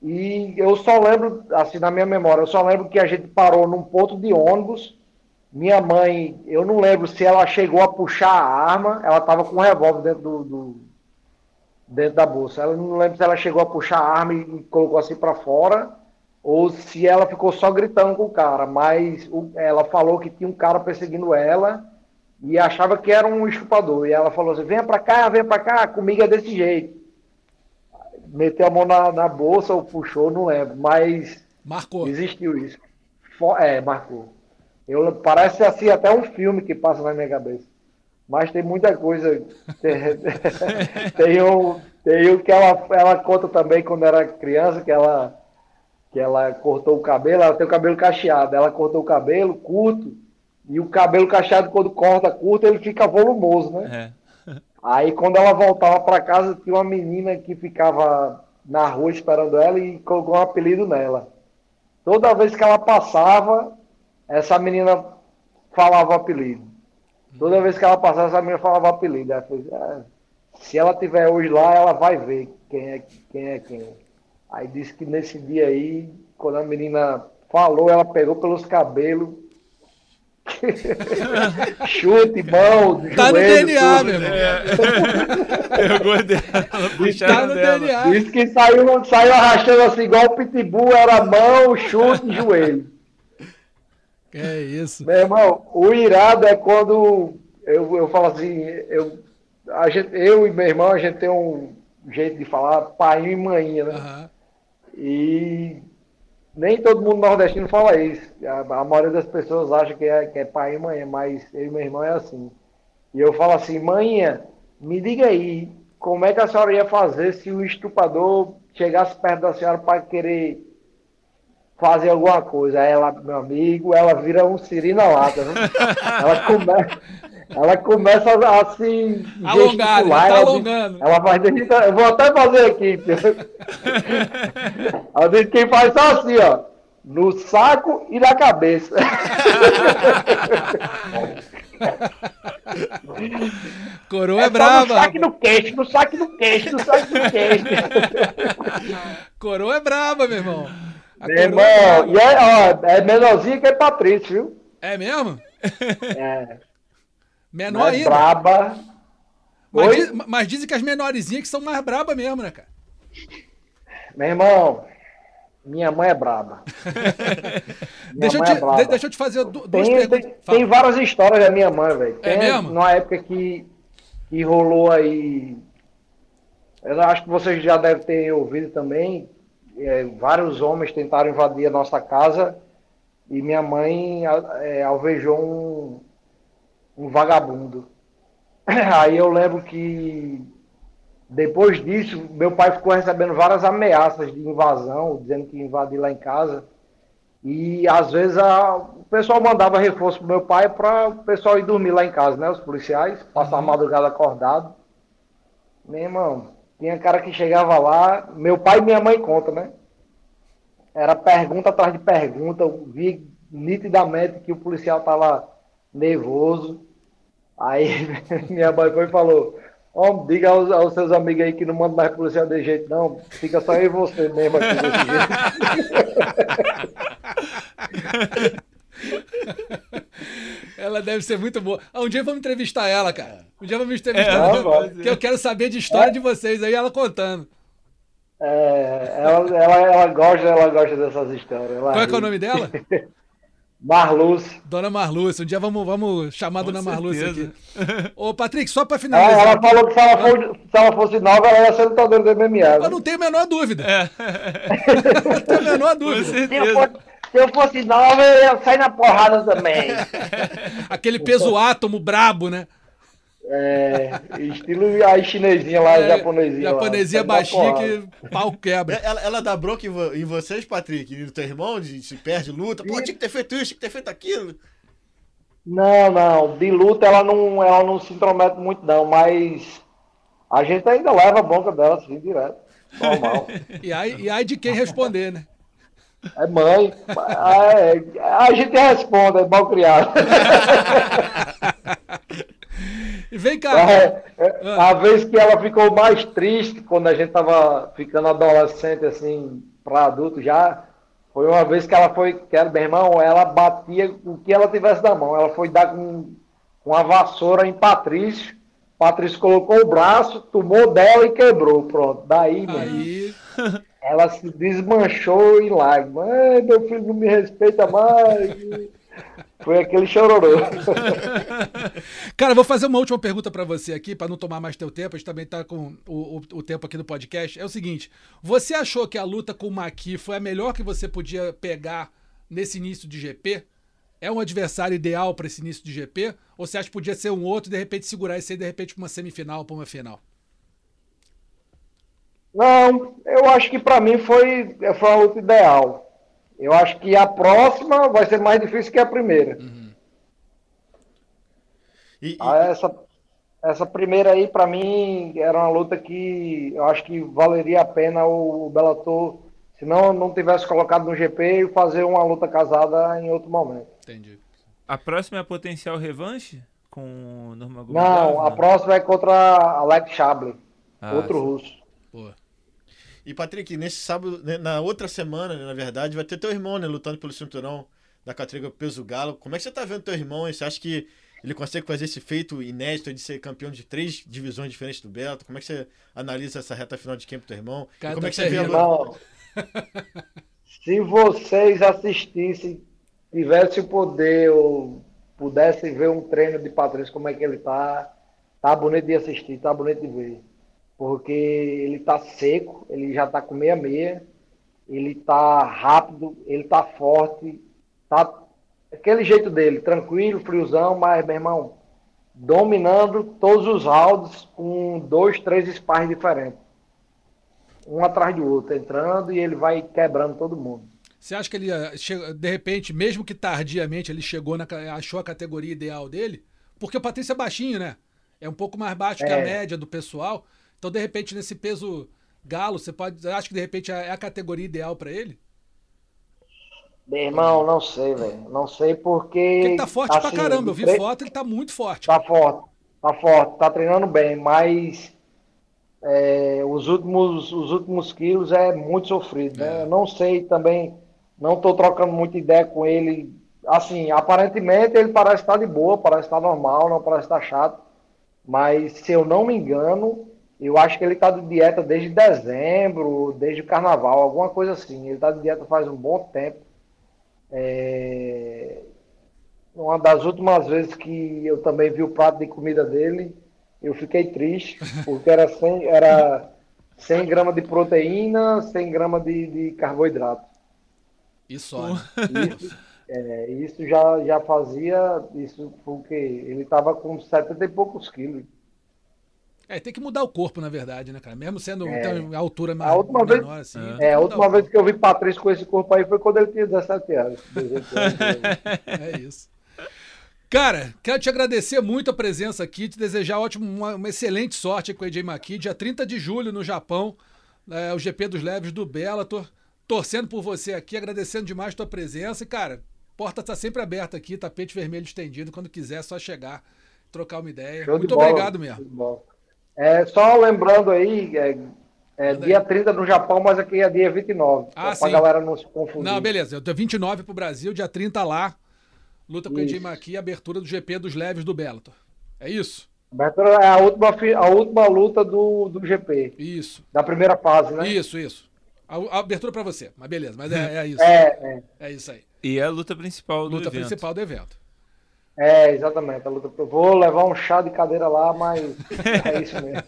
E eu só lembro, assim, na minha memória, eu só lembro que a gente parou num ponto de ônibus. Minha mãe, eu não lembro se ela chegou a puxar a arma, ela estava com um revólver dentro do, do, dentro da bolsa. Ela não lembro se ela chegou a puxar a arma e colocou assim para fora ou se ela ficou só gritando com o cara, mas o, ela falou que tinha um cara perseguindo ela e achava que era um estupador. E ela falou assim: venha pra cá, venha pra cá, comigo é desse jeito. Meteu a mão na, na bolsa ou puxou, não lembro, mas. Marcou. Existiu isso. É, marcou. Eu, parece assim até um filme que passa na minha cabeça. Mas tem muita coisa. Tem, tem, um, tem um que ela, ela conta também quando era criança, que ela que ela cortou o cabelo, ela tem o cabelo cacheado, ela cortou o cabelo curto, e o cabelo cacheado, quando corta curto, ele fica volumoso, né? É. Aí, quando ela voltava para casa, tinha uma menina que ficava na rua esperando ela e colocou um apelido nela. Toda vez que ela passava, essa menina falava o apelido. Toda vez que ela passava, essa menina falava o apelido. Ela falou, ah, se ela tiver hoje lá, ela vai ver quem é quem. É quem. Aí disse que nesse dia aí, quando a menina falou, ela pegou pelos cabelos. Chute, mão, Tá joelho, no DNA, tudo. meu irmão. É. Pegou dela, tá no dela. DNA. Disse que saiu, saiu arrastando assim, igual o pitbull, era mão, chute e joelho. É isso. Meu irmão, o irado é quando eu, eu falo assim, eu, a gente, eu e meu irmão, a gente tem um jeito de falar pai e mãe, né? Uhum. E nem todo mundo nordestino fala isso. A, a maioria das pessoas acha que é, que é pai e mãe, mas eu e meu irmão é assim. E eu falo assim, mãe, me diga aí, como é que a senhora ia fazer se o estuprador chegasse perto da senhora para querer fazer alguma coisa? Aí ela, meu amigo, ela vira um siri na lata, né? ela, começa, ela começa a se Alongar, gesticular, tá ela alongando. Ela faz. Eu vou até fazer aqui. Ela diz que quem faz só assim, ó. No saco e na cabeça. Coroa é, É só no braba. saco e no queixo, no saco e no queixo, no saco e no queixo. Coroa é braba, meu irmão. A Meu é irmão, braba. e é, ó, é menorzinho que é Patrício, viu? É mesmo? É, Menor é ainda. braba. Mas, diz- mas dizem que as menorzinhas que são mais braba mesmo, né, cara? Meu irmão, minha mãe é braba. Deixa eu, mãe é te, braba. de- deixa eu te fazer du- duas Tem, perguntas. tem, tem várias histórias da minha mãe, velho. É mesmo? Numa época que, que rolou aí. Eu acho que vocês já devem ter ouvido também. é, vários homens tentaram invadir a nossa casa e minha mãe é, alvejou um, um vagabundo. Aí eu lembro que depois disso, meu pai ficou recebendo várias ameaças de invasão, dizendo que ia invadir lá em casa. E às vezes a- o pessoal mandava reforço pro meu pai para o pessoal ir dormir lá em casa, né? Os policiais, passar a madrugada acordado. Meu irmão, tinha cara que chegava lá, meu pai e minha mãe conta, né? Era pergunta atrás de pergunta, eu vi nitidamente que o policial tava nervoso. Aí minha mãe foi e falou, Ó, diga aos, aos seus amigos aí que não manda mais policial de jeito, não. Fica só eu e você mesmo aqui desse jeito. Ela deve ser muito boa. Ah, um dia vamos entrevistar ela, cara. Um dia vamos entrevistar É, ela. que eu quero saber de história de vocês aí, ela contando. É, ela, ela, ela gosta, ela gosta dessas histórias. Qual é, é o nome dela? Marluz. Dona Marlúcia. Um dia vamos, vamos chamar a Com Dona Marlúcia aqui. Ô, Patrick, só pra Ela, finalizar. ela falou que se ela, for- se ela fosse nova, ela ia ser lutadora do MMA. Eu né? não tenho a menor dúvida. É, Não tenho a menor com dúvida. Se eu, se eu fosse nova, eu ia sair na porrada também. Aquele peso átomo brabo, né? É, estilo a chinesinha lá, É, japonesinha. lá. Japonesinha na baixinha que pau quebra. Ela, ela dá bronca em, vo- em vocês, Patrick, e no teu irmão, de se perde luta. Pô, tinha que ter feito isso, tinha que ter feito aquilo. Não, não. De luta ela não, ela não se intromete muito, não, mas a gente ainda leva a bronca dela assim, direto. Normal. E aí, e aí de quem responder, né? É mãe. É, a gente responde, é mal criado. E vem cá. É, é, a vez que ela ficou mais triste, quando a gente tava ficando adolescente, assim, para adulto já, foi uma vez que ela foi, que era, meu irmão, ela batia o que ela tivesse na mão. Ela foi dar com com uma vassoura em Patrício. Patrício colocou o braço, tomou dela e quebrou. Pronto. Daí, Aí, ela se desmanchou em lágrimas. Meu filho não me respeita mais. Foi aquele chororô. Cara, vou fazer uma última pergunta pra você aqui, pra não tomar mais teu tempo. A gente também tá com o, o- o tempo aqui do podcast. É o seguinte: você achou que a luta com o Maqui foi a melhor que você podia pegar nesse início de GP? É um adversário ideal pra esse início de GP? Ou você acha que podia ser um outro e de repente segurar esse aí de repente pra uma semifinal, pra uma final? Não, eu acho que para mim foi, foi uma luta ideal. Eu acho que a próxima vai ser mais difícil que a primeira. E, e- Ah, essa, essa primeira aí, para mim, era uma luta que eu acho que valeria a pena o Bellator, se não não tivesse colocado no GP, e fazer uma luta casada em outro momento. Entendi. A próxima é a potencial revanche com o Norma Não, a próxima é contra Alex Chabley, Ah, outro sim. russo. Pô. E, Patrick, nesse sábado, né, na outra semana, né, na verdade, vai ter teu irmão, né, lutando pelo cinturão da categoria peso galo. Como é que você tá vendo teu irmão? Você acha que ele consegue fazer esse feito inédito de ser campeão de três divisões diferentes do Bellator? Como é que você analisa essa reta final de campo do teu irmão? E como é tá que você vê a? Não. Se vocês assistissem, tivessem o poder ou pudessem ver um treino de Patrício, como é que ele tá, tá bonito de assistir, tá bonito de ver. Porque ele tá seco, ele já tá com meia-meia, ele tá rápido, ele tá forte, tá aquele jeito dele, tranquilo, friozão, mas, meu irmão, dominando todos os rounds com dois, três sparring diferentes um atrás do outro, entrando e ele vai quebrando todo mundo. Você acha que ele, eh, de repente, mesmo que tardiamente, ele chegou na, ca- achou a categoria ideal dele? Porque o Patrício é baixinho, né? É um pouco mais baixo que a média do pessoal. Então, de repente, nesse peso galo, você pode. Acho que de repente é a categoria ideal para ele? Meu irmão, não sei, velho. Não sei porque. Porque ele tá forte assim, pra caramba. Eu vi tre... foto, ele tá muito forte. Tá forte, tá forte, tá treinando bem, mas é, os, últimos, os últimos quilos é muito sofrido, né? É. Eu não sei também, não tô trocando muita ideia com ele. Assim, aparentemente ele parece estar de boa, parece estar normal, não parece estar chato. Mas se eu não me engano, eu acho que ele está de dieta desde dezembro, desde o carnaval, alguma coisa assim. Ele está de dieta faz um bom tempo. É... Uma das últimas vezes que eu também vi o prato de comida dele, eu fiquei triste, porque era 100, era 100 gramas de proteína, 100 gramas de, de carboidrato. Isso, olha. Isso, é, isso já, já fazia, isso porque ele estava com 70 e poucos quilos. É, tem que mudar o corpo, na verdade, né, cara? Mesmo sendo é. então, a altura mais, a última menor, vez, assim. É, a última vez que eu vi Patrício com esse corpo aí foi quando ele tinha 17 anos. 18 anos é isso. Cara, quero te agradecer muito a presença aqui, te desejar ótimo, uma, uma excelente sorte com o AJ Maki, dia 30 de julho no Japão, é, o GP dos Leves do Bellator. Torcendo por você aqui, agradecendo demais a tua presença. E, cara, porta está sempre aberta aqui, tapete vermelho estendido. Quando quiser, é só chegar, trocar uma ideia. Show muito obrigado mesmo. É, só lembrando aí, é, é dia 30 no Japão, mas aqui é dia 29. Ah, sim. Pra galera não se confundir. Não, beleza. Eu tô 29 pro Brasil, dia 30 lá. Luta com o Edima aqui, abertura do GP dos leves do Bellator. É isso? Abertura é a última, a última luta do, do GP. Isso. Da primeira fase, né? Isso, isso. A, a abertura para você, mas beleza, mas é, é isso. É, é. É isso aí. E é a luta principal do luta evento. Luta principal do evento. É, exatamente. A luta, eu vou levar um chá de cadeira lá, mas é isso mesmo.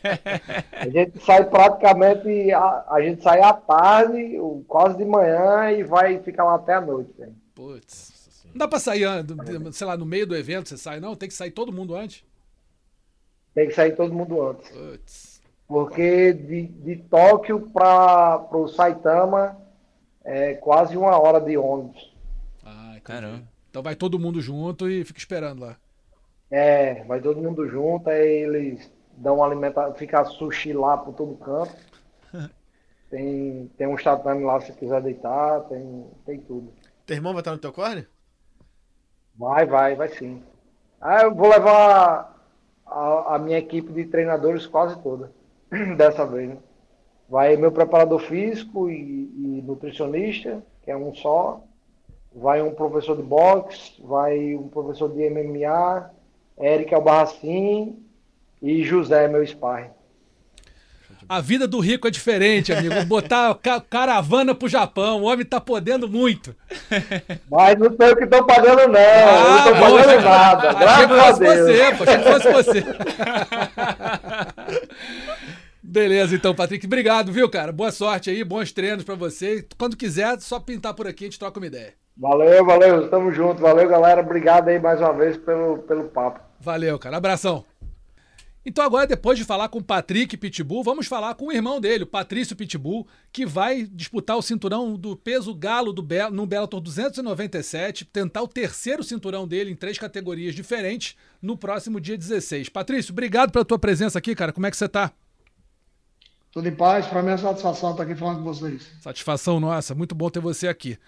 A gente sai praticamente, a, a gente sai à tarde, quase de manhã, e vai ficar lá até a noite. Putz. Não dá pra sair, sei lá, no meio do evento você sai, não? Tem que sair todo mundo antes? Tem que sair todo mundo antes. Putz. Porque de, de Tóquio para o Saitama é quase uma hora de ônibus. Ah, caramba. Então vai todo mundo junto e fica esperando lá. É, vai todo mundo junto, aí eles dão alimentação, fica sushi lá por todo canto. tem, tem um tatame lá se quiser deitar, tem, tem tudo. Teu irmão vai estar no teu corner? Vai, vai, vai sim. Ah, eu vou levar a, a minha equipe de treinadores quase toda, dessa vez. Né? Vai meu preparador físico e, e, nutricionista, que é um só. Vai um professor de boxe, vai um professor de MMA, Eric Albarracin e José, meu sparring. A vida do rico é diferente, amigo. Botar ca caravana pro Japão, o homem tá podendo muito. Mas não sei o que tô pagando, não. Ah, não tô bom, pagando nada. Graças a Deus. Você, pô, achei que fosse você. Beleza, então, Patrick. Obrigado, viu, cara? Boa sorte aí, bons treinos para você. Quando quiser, só pintar por aqui, a gente troca uma ideia. Valeu, valeu. Tamo junto. Valeu, galera. Obrigado aí mais uma vez pelo, pelo papo. Valeu, cara. Abração. Então agora, depois de falar com o Patrick Pitbull, vamos falar com o irmão dele, o Patrício Pitbull, que vai disputar o cinturão do peso galo do Be no Bellator 297, tentar o terceiro cinturão dele em três categorias diferentes no próximo dia 16. Patrício, obrigado pela tua presença aqui, cara. Como é que você tá? Tudo em paz, para mim é satisfação estar aqui falando com vocês. Satisfação nossa, muito bom ter você aqui.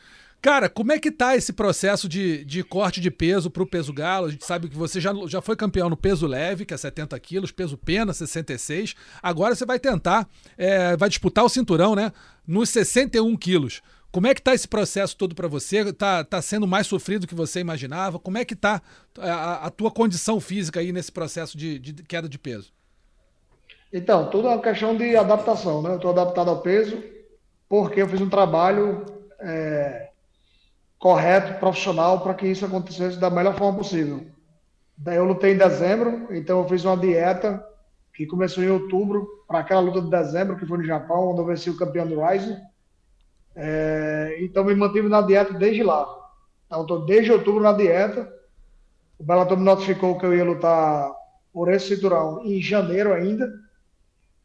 Cara, como é que tá esse processo de, de corte de peso para o peso galo? A gente sabe que você já, já foi campeão no peso leve, que é 70 quilos, peso pena, 66. Agora você vai tentar, é, vai disputar o cinturão, né? Nos 61 quilos. Como é que tá esse processo todo para você? Tá, tá sendo mais sofrido do que você imaginava? Como é que tá a, a tua condição física aí nesse processo de, de queda de peso? Então, tudo é uma questão de adaptação, né? Eu estou adaptado ao peso porque eu fiz um trabalho é, correto, profissional, para que isso acontecesse da melhor forma possível. Daí eu lutei em dezembro, então eu fiz uma dieta que começou em outubro, para aquela luta de dezembro, que foi no Japão, onde eu venci o campeão do Rising. É, então me mantive na dieta desde lá. Então estou desde outubro na dieta. O Bellator me notificou que eu ia lutar por esse cinturão em janeiro ainda.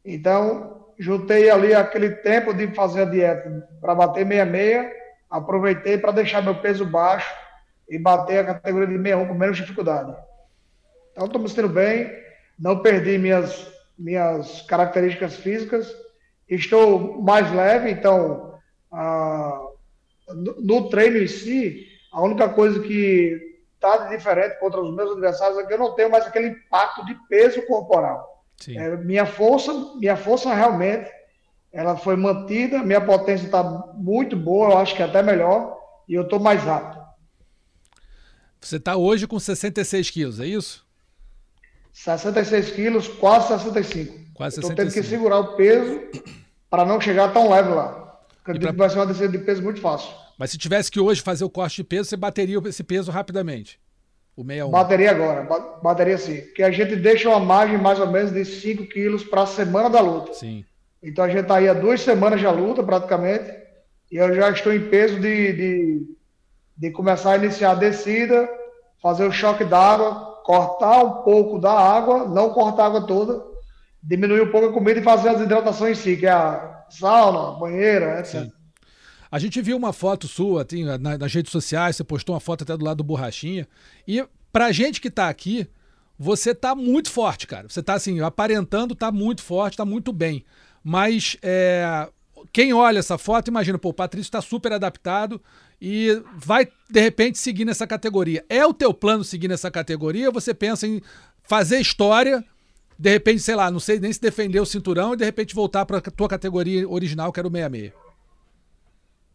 Então, juntei ali aquele tempo de fazer a dieta para bater 66 aproveitei para deixar meu peso baixo e bater a categoria de 61 com menos dificuldade. Então, estou me sentindo bem, não perdi minhas, minhas características físicas, estou mais leve, então, ah, no, no treino em si, a única coisa que está diferente contra os meus adversários é que eu não tenho mais aquele impacto de peso corporal. É, minha força, minha força realmente, ela foi mantida, minha potência está muito boa, eu acho que até melhor, e eu estou mais rápido. Você está hoje com 66 quilos, é isso? 66 quilos, quase 65. Quase 65. Estou tendo que segurar o peso para não chegar tão leve lá. Acredito pra... que vai ser uma descida de peso muito fácil. Mas se tivesse que hoje fazer o corte de peso, você bateria esse peso rapidamente? O 61. Bateria agora, bateria sim. Porque a gente deixa uma margem mais ou menos de 5 quilos para a semana da luta. Sim. Então a gente está aí há duas semanas de luta, praticamente. E eu já estou em peso de, de, de começar a iniciar a descida, fazer o choque d'água, cortar um pouco da água, não cortar a água toda, diminuir um pouco a comida e fazer as hidratações em si, que é a sauna, banheira, etc. Sim. A gente viu uma foto sua na, nas redes sociais, você postou uma foto até do lado do Borrachinha. E pra gente que tá aqui, você tá muito forte, cara. Você tá assim, aparentando, tá muito forte, tá muito bem. Mas é, quem olha essa foto, imagina, pô, o Patrício tá super adaptado e vai, de repente, seguir nessa categoria. É o teu plano seguir nessa categoria você pensa em fazer história, de repente, sei lá, não sei nem se defender o cinturão e de repente voltar para tua categoria original, que era o 66?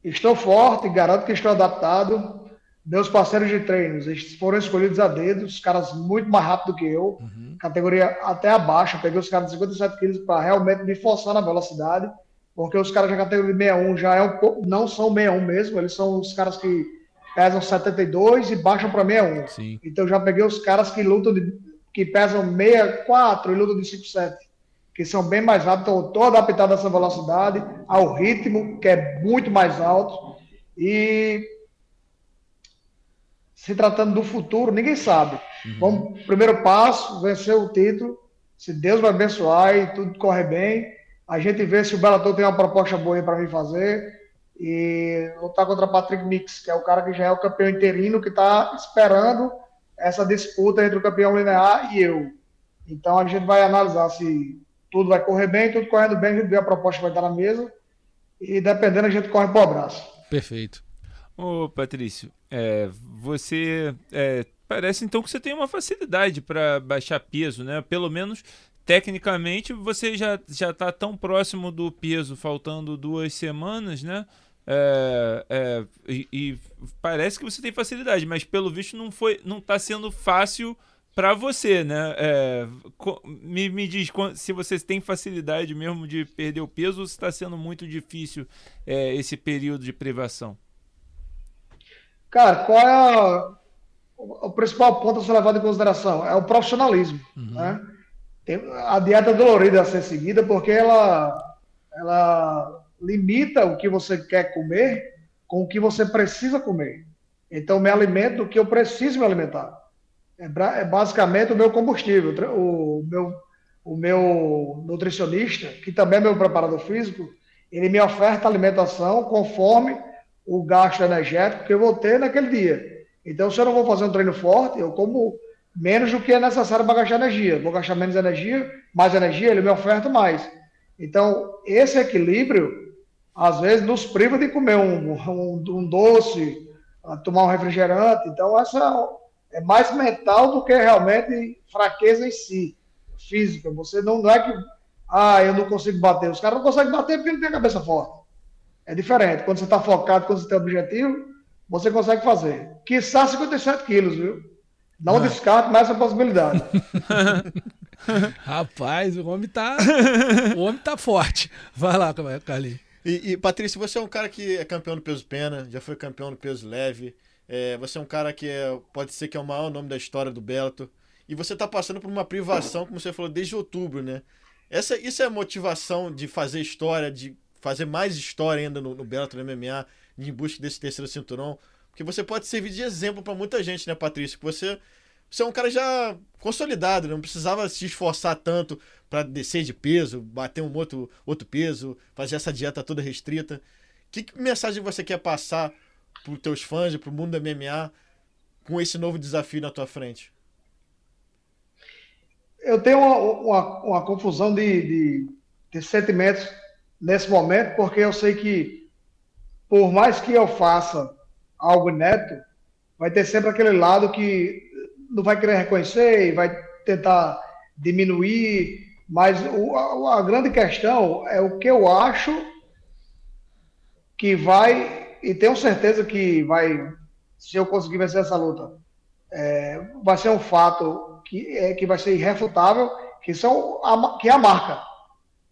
Estou forte, garanto que estou adaptado. Meus parceiros de treinos eles foram escolhidos a dedo, os caras muito mais rápido que eu, uhum. categoria até abaixo. Eu peguei os caras de 57 quilos para realmente me forçar na velocidade, porque os caras da categoria de 61 já é um pouco, não são 61 mesmo, eles são os caras que pesam 72 e baixam para 61. Sim. Então já peguei os caras que lutam de, que pesam 64 e lutam de 57 que são bem mais rápidos, então estou adaptado a essa velocidade, ao ritmo, que é muito mais alto. E se tratando do futuro, ninguém sabe. Uhum. Vamos, primeiro passo, vencer o título. Se Deus vai abençoar e tudo corre bem, a gente vê se o Bellator tem uma proposta boa para mim fazer. E lutar contra Patrick Mix, que é o cara que já é o campeão interino, que está esperando essa disputa entre o campeão linear e eu. Então a gente vai analisar se tudo vai correr bem, tudo correndo bem, a gente vê a proposta vai estar na mesa e dependendo a gente corre para o abraço. Perfeito. Ô Patrício, é, você é, parece então que você tem uma facilidade para baixar peso, né? Pelo menos tecnicamente você já já está tão próximo do peso, faltando duas semanas, né? É, é, e, e, parece que você tem facilidade, mas pelo visto não foi, não está sendo fácil para você, né? É, me, me diz se você tem facilidade mesmo de perder o peso ou se está sendo muito difícil é, esse período de privação. Cara, qual é a, o principal ponto a ser levado em consideração? É o profissionalismo. Uhum. Né? a dieta dolorida a ser seguida porque ela, ela limita o que você quer comer com o que você precisa comer. Então, me alimento do que eu preciso me alimentar é, é basicamente o meu combustível. O meu, o meu nutricionista, que também é meu preparador físico, ele me oferta alimentação conforme o gasto energético que eu vou ter naquele dia. Então, se eu não vou fazer um treino forte, eu como menos do que é necessário para gastar energia. Vou gastar menos energia, mais energia, ele me oferta mais. Então, esse equilíbrio, às vezes, nos priva de comer um, um, um doce, tomar um refrigerante. Então, essa é mais mental do que realmente fraqueza em si, física. Você não, não é que, ah, eu não consigo bater. Os caras não conseguem bater porque não tem a cabeça forte. É diferente. Quando você está focado, quando você tem objetivo, você consegue fazer. Quiçá 57 quilos, viu? Não ah. descarto mais essa possibilidade. Rapaz, o homem tá. O homem tá forte. Vai lá, Carlinhos. E, e Patrícia, você é um cara que é campeão do peso pena, já foi campeão do peso leve. É, você é um cara que é, pode ser que é o maior nome da história do Bellator. E você está passando por uma privação, como você falou, desde outubro, né? Essa, isso é a motivação de fazer história, de fazer mais história ainda no, no Bellator MMA, em busca desse terceiro cinturão. Porque você pode servir de exemplo para muita gente, né, Patrícia? Que você, você é um cara já consolidado, né? não precisava se esforçar tanto para descer de peso, bater um outro, outro peso, fazer essa dieta toda restrita. Que, que mensagem você quer passar para os teus fãs para o mundo da MMA com esse novo desafio na tua frente? eu tenho uma, uma, uma confusão de, de, de, sentimentos nesse momento, porque eu sei que, por mais que eu faça algo neto, vai ter sempre aquele lado que não vai querer reconhecer e vai tentar diminuir. Mas o, a, a grande questão é o que eu acho que vai, e tenho certeza que vai, se eu conseguir vencer essa luta, é, vai ser um fato que, é, que vai ser irrefutável, que, são a, que é a marca.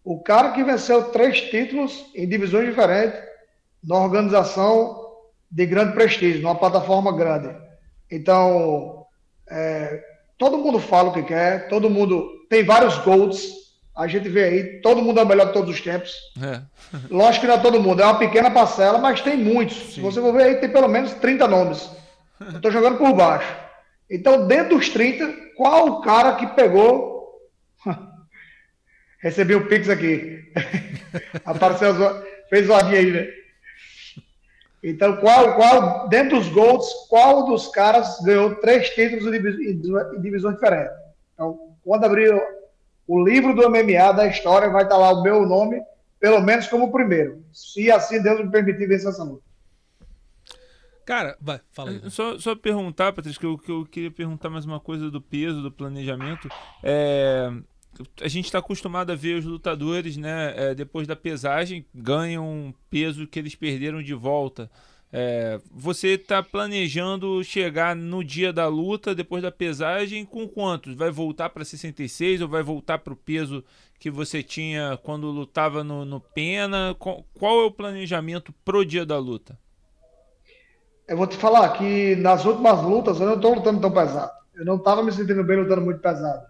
O cara que venceu três títulos em divisões diferentes, numa organização de grande prestígio, numa plataforma grande. Então, é, todo mundo fala o que quer, todo mundo tem vários golds, a gente vê aí, todo mundo é o melhor de todos os tempos. É. Lógico que não é todo mundo, é uma pequena parcela, mas tem muitos. Sim. Se você for ver aí, tem pelo menos 30 nomes. Eu estou jogando por baixo. Então, dentro dos 30, qual o cara que pegou. Recebi o Pix aqui. Apareceu, fez o aí, né? Então, qual, qual, dentro dos Golds, qual dos caras ganhou três títulos em divisões diferentes? Então, quando abrir o livro do MMA da história vai estar lá o meu nome, pelo menos como o primeiro. Se assim Deus me permitir vencer essa luta. Cara, vai, fala aí. Só, só perguntar, Patrícia, que eu, que eu queria perguntar mais uma coisa do peso, do planejamento. É, a gente está acostumado a ver os lutadores, né? É, depois da pesagem, ganham peso que eles perderam de volta. É, você está planejando chegar no dia da luta, depois da pesagem, com quantos? Vai voltar para 66 ou vai voltar para o peso que você tinha quando lutava no, no Pena? Qual, qual, é o planejamento pro dia da luta? Eu vou te falar que nas últimas lutas eu não estou lutando tão pesado. Eu não estava me sentindo bem lutando muito pesado.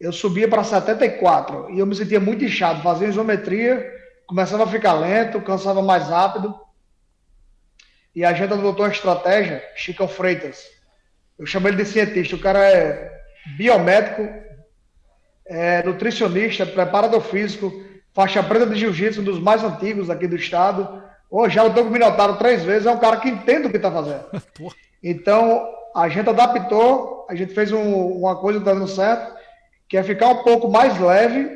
Eu subia para 74 e eu me sentia muito inchado, fazia isometria, começava a ficar lento, cansava mais rápido e a gente adotou a estratégia, Chico Freitas. Eu chamo ele de cientista. O cara é biomédico, é nutricionista, preparador físico, faixa preta de jiu-jitsu, um dos mais antigos aqui do estado. Hoje já lutou com o Minotauro três vezes, é um cara que entende o que está fazendo. Então, a gente adaptou, a gente fez um, uma coisa que está dando certo, que é ficar um pouco mais leve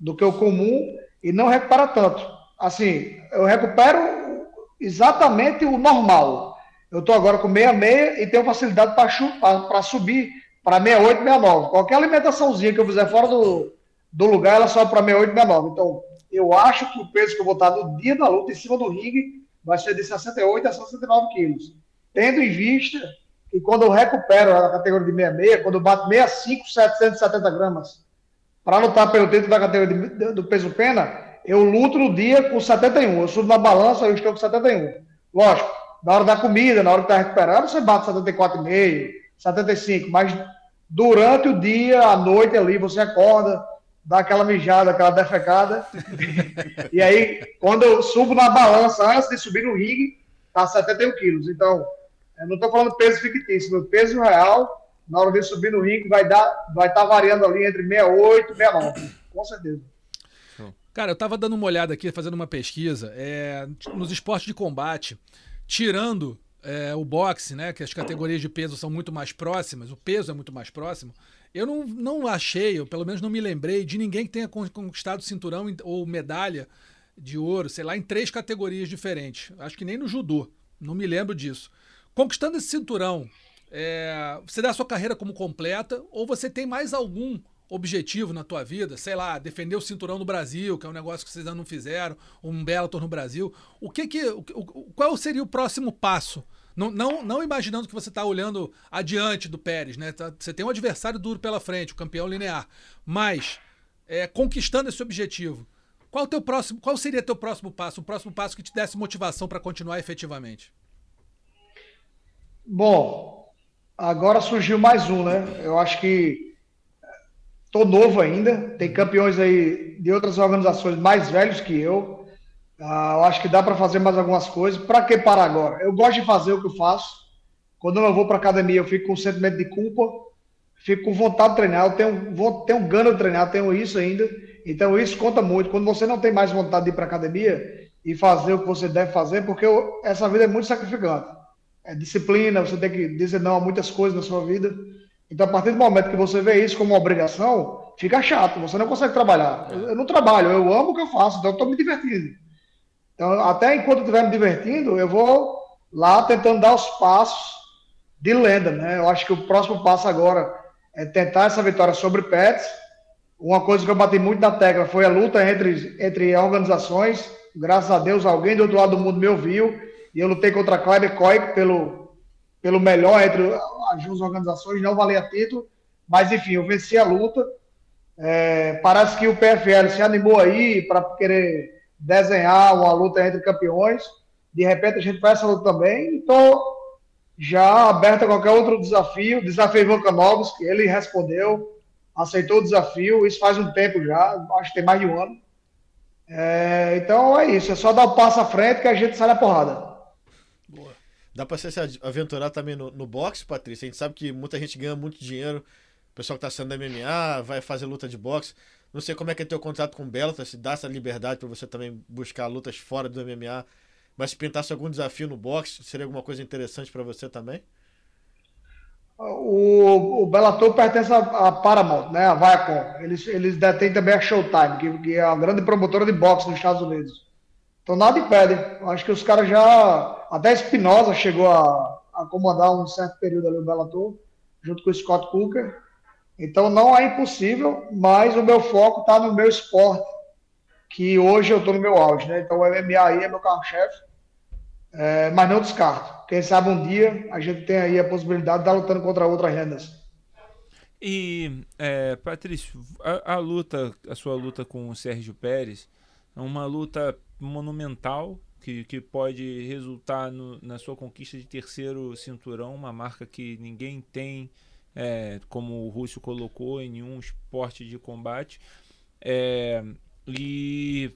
do que o comum e não recuperar tanto. Assim, eu recupero exatamente o normal. Eu estou agora com 66 e tenho facilidade para subir para 68, 69. Qualquer alimentaçãozinha que eu fizer fora do, do lugar, ela sobe para 68, 69. Então, eu acho que o peso que eu vou estar no dia da luta, em cima do ringue, vai ser de 68 a 69 quilos. Tendo em vista que quando eu recupero a categoria de 66, quando eu bato 65, 770 gramas, para lutar pelo título da categoria de, do peso pena, eu luto no dia com 71. Eu subo na balança, eu estou com 71. Lógico, na hora da comida, na hora que está recuperando, você bate 74,5, 75. Mas durante o dia, à noite ali, você acorda, dá aquela mijada, aquela defecada. e aí, quando eu subo na balança, antes de subir no ringue, tá 71 quilos. Então, eu não estou falando peso fictício, meu peso real, na hora de subir no ringue, vai dar, vai estar tá variando ali entre 68 e 69. Com certeza. Cara, eu tava dando uma olhada aqui, fazendo uma pesquisa, é, nos esportes de combate, tirando é, o boxe, né, que as categorias de peso são muito mais próximas, o peso é muito mais próximo, eu não, não achei, ou pelo menos não me lembrei, de ninguém que tenha conquistado cinturão ou medalha de ouro, sei lá, em três categorias diferentes. Acho que nem no judô, não me lembro disso. Conquistando esse cinturão, é, você dá a sua carreira como completa ou você tem mais algum objetivo na tua vida, sei lá, defender o cinturão no Brasil, que é um negócio que vocês ainda não fizeram, um Bellator no Brasil, o que que, o, qual seria o próximo passo? Não, não, não imaginando que você está olhando adiante do Pérez, né? Tá, você tem um adversário duro pela frente, o campeão linear, mas é, conquistando esse objetivo, qual, teu próximo, qual seria teu próximo passo? O próximo passo que te desse motivação para continuar efetivamente? Bom, agora surgiu mais um, né? Eu acho que Estou novo ainda, tem campeões aí de outras organizações mais velhos que eu. Ah, eu acho que dá para fazer mais algumas coisas. Para que parar agora? Eu gosto de fazer o que eu faço. Quando eu vou para academia, eu fico com um sentimento de culpa, fico com vontade de treinar. Eu tenho, vou, tenho gana de treinar, tenho isso ainda. Então isso conta muito. Quando você não tem mais vontade de ir para academia e fazer o que você deve fazer, porque eu, essa vida é muito sacrificante. É disciplina, você tem que dizer não a muitas coisas na sua vida. Então, a partir do momento que você vê isso como uma obrigação, fica chato, você não consegue trabalhar. Eu, eu não trabalho, eu amo o que eu faço, então eu estou me divertindo. Então, até enquanto eu estiver me divertindo, eu vou lá tentando dar os passos de lenda, né? Eu acho que o próximo passo agora é tentar essa vitória sobre Pets. Uma coisa que eu bati muito na tecla foi a luta entre, entre organizações. Graças a Deus, alguém do outro lado do mundo me ouviu e eu lutei contra a Kleber Koik pelo, pelo melhor entre as duas organizações, não valia título, mas enfim, eu venci a luta. É, parece que o PFL se animou aí para querer desenhar uma luta entre campeões. De repente a gente faz essa luta também. Então, já aberto a qualquer outro desafio. Desafio Ivan que ele respondeu, aceitou o desafio. Isso faz um tempo já, acho que tem mais de um ano. É, então é isso, é só dar o um passo à frente que a gente sai na porrada. Dá para você se aventurar também no, no boxe, Patrícia? A gente sabe que muita gente ganha muito dinheiro. O pessoal que está saindo da MMA vai fazer luta de boxe. Não sei como é que é teu contrato com o Bellator, se dá essa liberdade para você também buscar lutas fora do MMA. Mas se pintasse algum desafio no boxe, seria alguma coisa interessante para você também? O, o Bellator pertence à Paramount, né? A Viacom. Eles, eles detêm também a Showtime, que, que é a grande promotora de boxe nos Estados Unidos. Então nada impede. Acho que os caras já. Até Espinosa chegou a, a comandar um certo período ali o Bellator, junto com o Scott Cooker. Então não é impossível, mas o meu foco está no meu esporte, que hoje eu estou no meu auge, né? Então o MMA aí é meu carro-chefe, é, mas não descarto. Quem sabe um dia a gente tem aí a possibilidade de estar lutando contra outras rendas. E, é, Patrício, a, a, luta, a sua luta com o Sérgio Pérez, é uma luta monumental que, que pode resultar no, na sua conquista de terceiro cinturão, uma marca que ninguém tem é, como o Rússio colocou, em nenhum esporte de combate. É, e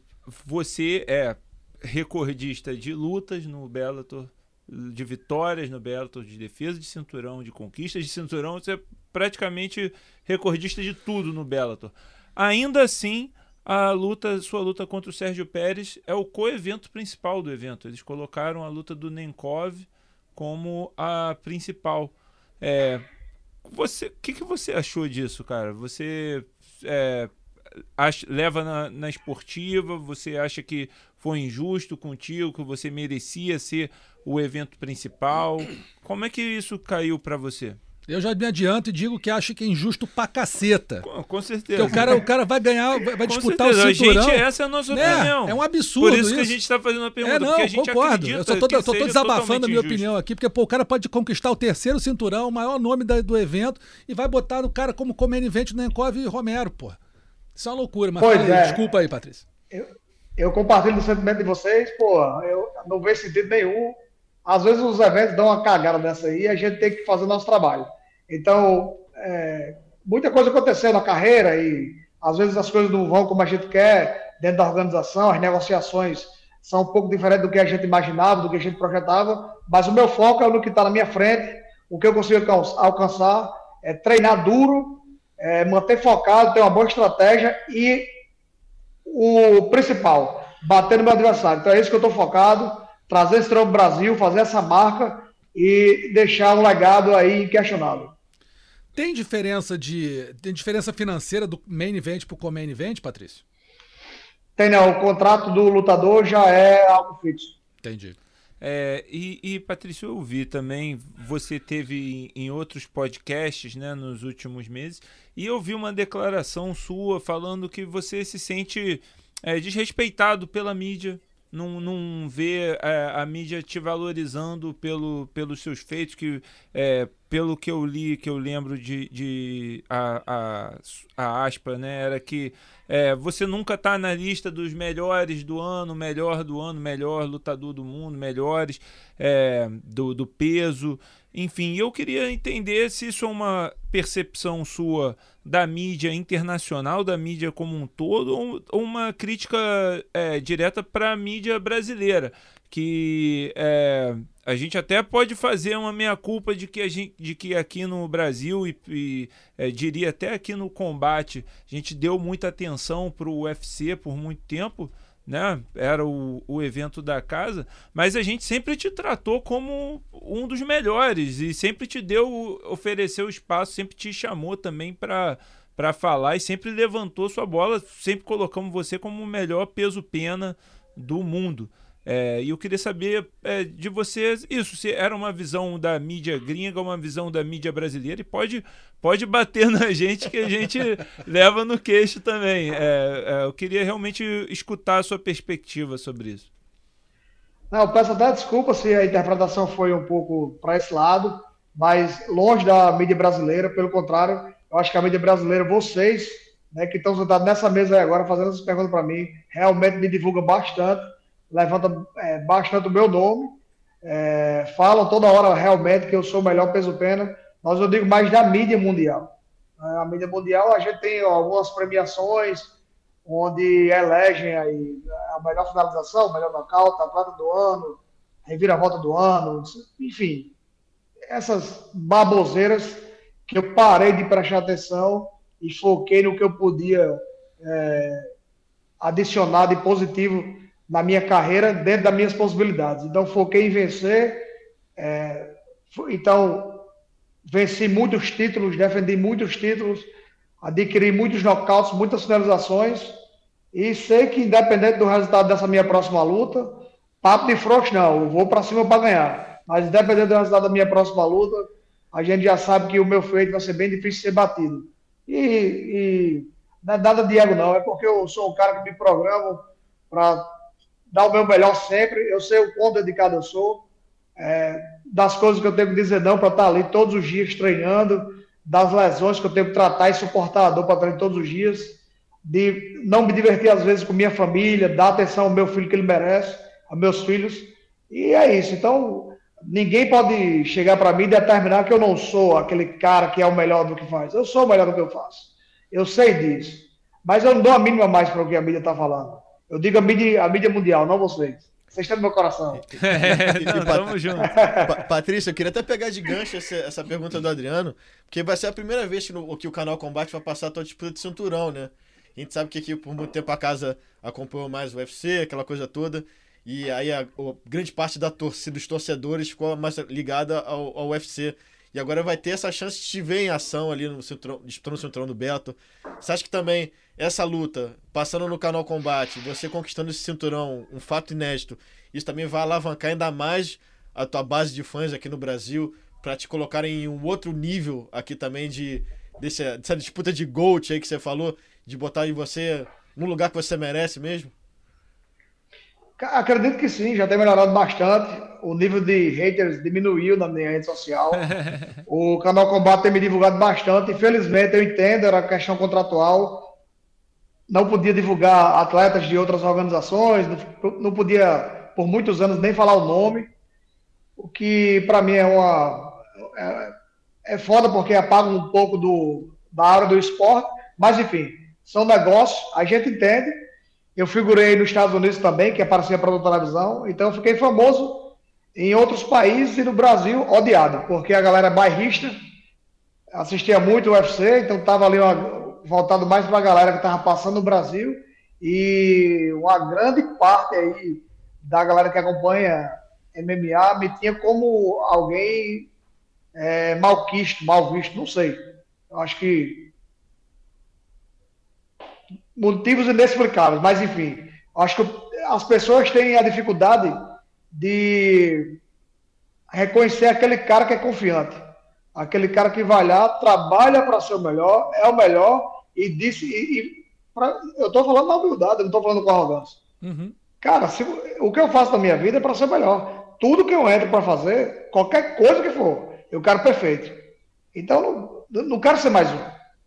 você é recordista de lutas no Bellator, de vitórias no Bellator, de defesa de cinturão, de conquistas de cinturão, você é praticamente recordista de tudo no Bellator. Ainda assim, a luta, sua luta contra o Sérgio Pérez é o co-evento principal do evento. Eles colocaram a luta do Nenkov como a principal. É, você, o que, que você achou disso, cara? Você é, acha, leva na, na esportiva? Você acha que foi injusto contigo, que você merecia ser o evento principal? Como é que isso caiu para você? Eu já me adianto e digo que acho que é injusto pra caceta. Com, com certeza. Porque o cara, o cara vai ganhar, vai, vai disputar certeza. o cinturão. Gente, essa é a nossa né? opinião. É um absurdo Por isso, isso. que a gente está fazendo a pergunta. É, não, porque a gente concordo. Eu só tô, tô, tô desabafando a minha injusto. opinião aqui, porque pô, o cara pode conquistar o terceiro cinturão, o maior nome da, do evento, e vai botar o cara como comendo invente no Nenkov e Romero, pô. Isso é uma loucura, mas pois é. desculpa aí, Patrícia. Eu, eu compartilho o sentimento de vocês, pô, eu não vejo sentido nenhum. Às vezes os eventos dão uma cagada dessa aí e a gente tem que fazer o nosso trabalho. Então, é, muita coisa aconteceu na carreira e às vezes as coisas não vão como a gente quer dentro da organização, as negociações são um pouco diferentes do que a gente imaginava, do que a gente projetava, mas o meu foco é no que está na minha frente, o que eu consigo alcançar é treinar duro, é manter focado, ter uma boa estratégia e o principal, bater no meu adversário. Então é isso que eu estou focado, trazer esse para o Brasil, fazer essa marca e deixar um legado aí inquestionável. Tem diferença de tem diferença financeira do main event para o co-main event, Patrício? Tem não, o contrato do lutador já é algo fixo. Entendi. É, e, e, Patrício, eu vi também, você teve em, em outros podcasts né, nos últimos meses, e eu vi uma declaração sua falando que você se sente é, desrespeitado pela mídia, não, não vê é, a mídia te valorizando pelo, pelos seus feitos, que é, pelo que eu li, que eu lembro de, de a, a, a aspa, né, era que é, você nunca está na lista dos melhores do ano, melhor do ano, melhor lutador do mundo, melhores é, do, do peso. Enfim, eu queria entender se isso é uma percepção sua da mídia internacional, da mídia como um todo, ou, uma crítica é, direta para a mídia brasileira, que é, a gente até pode fazer uma meia-culpa de, que a gente, de que aqui no Brasil, e, e é, diria até aqui no combate, a gente deu muita atenção para o UFC por muito tempo, né? Era o, o evento da casa, mas a gente sempre te tratou como um dos melhores e sempre te deu, ofereceu espaço, sempre te chamou também para para falar e sempre levantou sua bola, sempre colocamos você como o melhor peso-pena do mundo. É, e eu queria saber é, de vocês isso, se era uma visão da mídia gringa, uma visão da mídia brasileira, e pode, pode bater na gente que a gente leva no queixo também. É, é, eu queria realmente escutar a sua perspectiva sobre isso. Não, eu peço até desculpa se a interpretação foi um pouco para esse lado, mas longe da mídia brasileira, pelo contrário, eu acho que a mídia brasileira, vocês, né, que estão sentados nessa mesa agora fazendo essas perguntas para mim, realmente me divulga bastante levanta é, bastante o meu nome, é, falam toda hora realmente que eu sou o melhor peso-pena, mas eu digo mais da mídia mundial. A mídia mundial, a gente tem algumas premiações onde elegem aí a melhor finalização, o melhor nocaute, atleta do ano, reviravolta do ano, enfim, essas baboseiras que eu parei de prestar atenção e foquei no que eu podia é, adicionar de positivo na minha carreira dentro das minhas possibilidades. Então, foquei em vencer. É, então, venci muitos títulos, defendi muitos títulos, adquiri muitos nocautes, muitas finalizações. E sei que, independente do resultado dessa minha próxima luta, papo de frouxo não, eu vou para cima para ganhar. Mas, independente do resultado da minha próxima luta, a gente já sabe que o meu feito vai ser bem difícil de ser batido. E, e não é nada de ego, não, é porque eu sou um cara que me programo para dar o meu melhor sempre. Eu sei o quão dedicado eu sou, é, das coisas que eu tenho que dizer não para estar ali todos os dias treinando, das lesões que eu tenho que tratar e suportar a dor para treinar todos os dias, de não me divertir às vezes com minha família, dar atenção ao meu filho que ele merece, aos meus filhos. E é isso. Então, ninguém pode chegar para mim e determinar que eu não sou aquele cara que é o melhor do que faz. Eu sou o melhor do que eu faço. Eu sei disso. Mas eu não dou a mínima mais para o que a mídia está falando. Eu digo a mídia, a mídia mundial, não vocês. Vocês estão no meu coração. É, não, tamo junto. Patrícia, eu queria até pegar de gancho essa, essa pergunta do Adriano, porque vai ser a primeira vez que, no, que o canal Combate vai passar a tua disputa de cinturão, né? A gente sabe que aqui por muito tempo a casa acompanhou mais o UFC, aquela coisa toda. E aí a, a grande parte da torcida, dos torcedores ficou mais ligada ao, ao UFC. E agora vai ter essa chance de te ver em ação ali no cinturão, disputando o cinturão do Beto. Você acha que também essa luta, passando no canal Combate, você conquistando esse cinturão, um fato inédito, isso também vai alavancar ainda mais a tua base de fãs aqui no Brasil, para te colocar em um outro nível aqui também de desse, dessa disputa de GOAT aí que você falou, de botar em você no lugar que você merece mesmo? Acredito que sim, já tem melhorado bastante. O nível de haters diminuiu na minha rede social. o canal Combate tem me divulgado bastante. Infelizmente, eu entendo, era questão contratual não podia divulgar atletas de outras organizações, não podia, por muitos anos, nem falar o nome, o que para mim é uma. É, é foda porque apaga um pouco do, da área do esporte, mas enfim, são negócios, a gente entende. Eu figurei nos Estados Unidos também, que aparecia para a televisão, então eu fiquei famoso em outros países e no Brasil odiado, porque a galera é bairrista, assistia muito o UFC, então estava ali uma, voltado mais para a galera que estava passando no Brasil e uma grande parte aí da galera que acompanha MMA me tinha como alguém é, malquisto, mal visto, não sei. Eu acho que motivos inexplicáveis, mas enfim, acho que as pessoas têm a dificuldade de reconhecer aquele cara que é confiante, aquele cara que vai lá, trabalha para ser o melhor, é o melhor e disse. E, e pra, eu estou falando na humildade, não estou falando com arrogância. Uhum. Cara, se, o que eu faço na minha vida é para ser melhor. Tudo que eu entro para fazer, qualquer coisa que for, eu quero perfeito. Então, não, não quero ser mais um.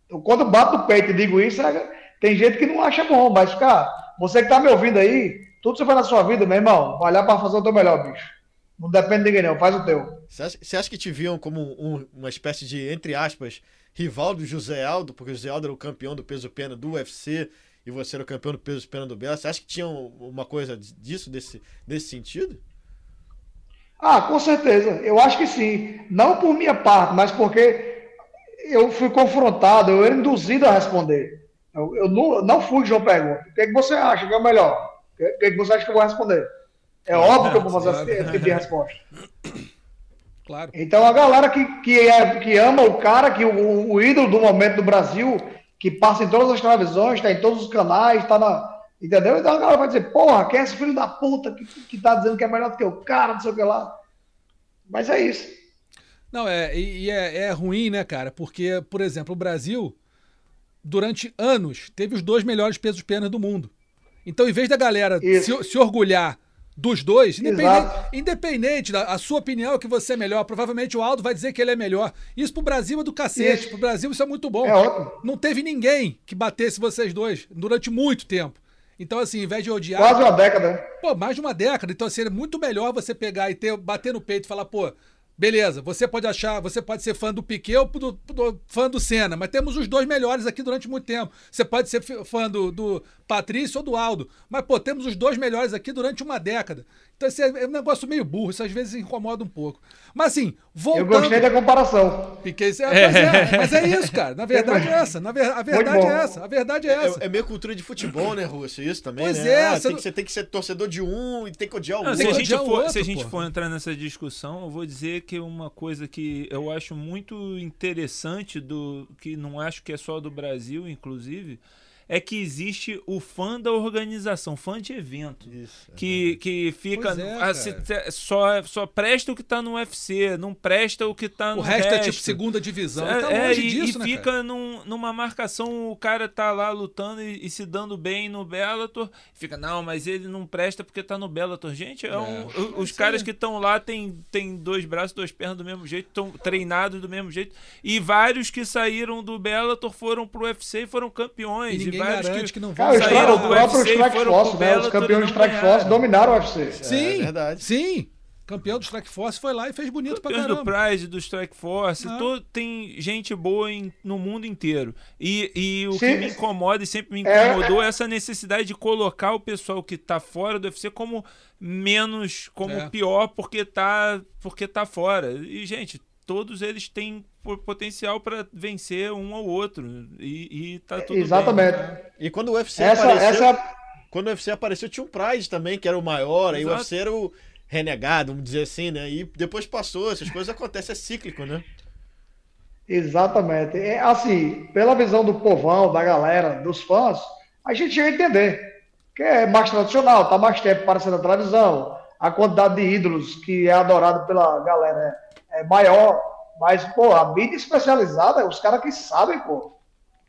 Então, quando bato no peito e digo isso, é, tem gente que não acha bom, mas, cara, você que está me ouvindo aí, tudo que você faz na sua vida, meu irmão, vai lá para fazer o teu melhor, bicho. Não depende de ninguém, não, faz o teu. Você acha, você acha que te viam como um, uma espécie de, entre aspas, rival do José Aldo, porque o José Aldo era o campeão do peso pena do UFC e você era o campeão do peso pena do Bela. Você acha que tinha uma coisa disso, desse, desse sentido? Ah, com certeza. Eu acho que sim. Não por minha parte, mas porque eu fui confrontado, eu era induzido a responder. Eu, eu não, não fui João Pergunta. O que, é que você acha que é o melhor? O que, que você acha que eu vou responder? É óbvio que eu vou fazer esse tipo de resposta. Claro. Então a galera que, que, é, que ama o cara, que o, o ídolo do momento do Brasil, que passa em todas as televisões, está em todos os canais, está na. Entendeu? Então a galera vai dizer, porra, quem é esse filho da puta que, que tá dizendo que é melhor do que o cara, não sei o que lá. Mas é isso. Não, é, e, e é, é ruim, né, cara? Porque, por exemplo, o Brasil, durante anos, teve os dois melhores pesos penas do mundo. Então, em vez da galera se, se orgulhar dos dois, independente, independente, da a sua opinião que você é melhor, provavelmente o Aldo vai dizer que ele é melhor. Isso pro Brasil é do cacete, isso. pro Brasil isso é muito bom. É Não teve ninguém que batesse vocês dois durante muito tempo. Então, assim, ao invés de odiar. Quase uma década. Pô, mais de uma década. Então, assim, é muito melhor você pegar e ter, bater no peito e falar, pô, Beleza, você pode achar, você pode ser fã do Piquet ou do, do, fã do Senna, mas temos os dois melhores aqui durante muito tempo. Você pode ser fã do, do Patrício ou do Aldo, mas pô, temos os dois melhores aqui durante uma década. Então esse é, é um negócio meio burro, isso às vezes incomoda um pouco. Mas assim, voltando... Eu gostei da comparação. Piquet, é, mas, é, mas é isso, cara. Na verdade é essa. Na ver, a verdade é essa. A verdade é essa. É, é meio cultura de futebol, né, Rússia? Isso também, pois né? é. Ah, você, tem que, você tem que ser torcedor de um e tem que odiar o outro. Se a gente, for, outro, se a gente for entrar nessa discussão, eu vou dizer que uma coisa que eu acho muito interessante, do que não acho que é só do Brasil, inclusive, é que existe o fã da organização, fã de evento. Isso, é que, que fica. É, só, só presta o que tá no UFC, não presta o que tá no. O resto, resto. é tipo segunda divisão. É, tá é e, disso, e né, fica num, numa marcação, o cara tá lá lutando e, e, se dando bem no Bellator. Fica, não, mas ele não presta porque tá no Bellator. Gente, é um, é. os caras que estão lá têm tem dois braços, duas pernas do mesmo jeito, estão treinados do mesmo jeito. E vários que saíram do Bellator foram pro UFC e foram campeões. E, vários garante que, que não vão Cara, sair do próprio Strike Force, né? Os campeões do Strike Force dominaram o UFC. Sim, é verdade. Sim. Campeão do Strike Force foi lá e fez bonito Campeões pra caramba. do Pride, do Strike Force, ah. todo, tem gente boa em, no mundo inteiro. E, e o Sim. que me incomoda e sempre me incomodou é. é essa necessidade de colocar o pessoal que tá fora do UFC como menos, como é. pior porque tá, porque tá fora. E, gente, todos eles têm potencial para vencer um ao outro. E, e tá tudo Exatamente. bem. Né? E quando o UFC essa, apareceu. Essa... Quando o UFC apareceu, tinha o Pride também, que era o maior, aí o UFC era o renegado, vamos dizer assim, né? E depois passou, essas coisas acontecem, é cíclico, né? Exatamente. É, assim, pela visão do povão, da galera, dos fãs, a gente ia entender. Que é mais tradicional, tá mais tempo aparecendo na televisão, a quantidade de ídolos que é adorado pela galera é, é maior. Mas, pô, a mídia especializada, os caras que sabem, pô,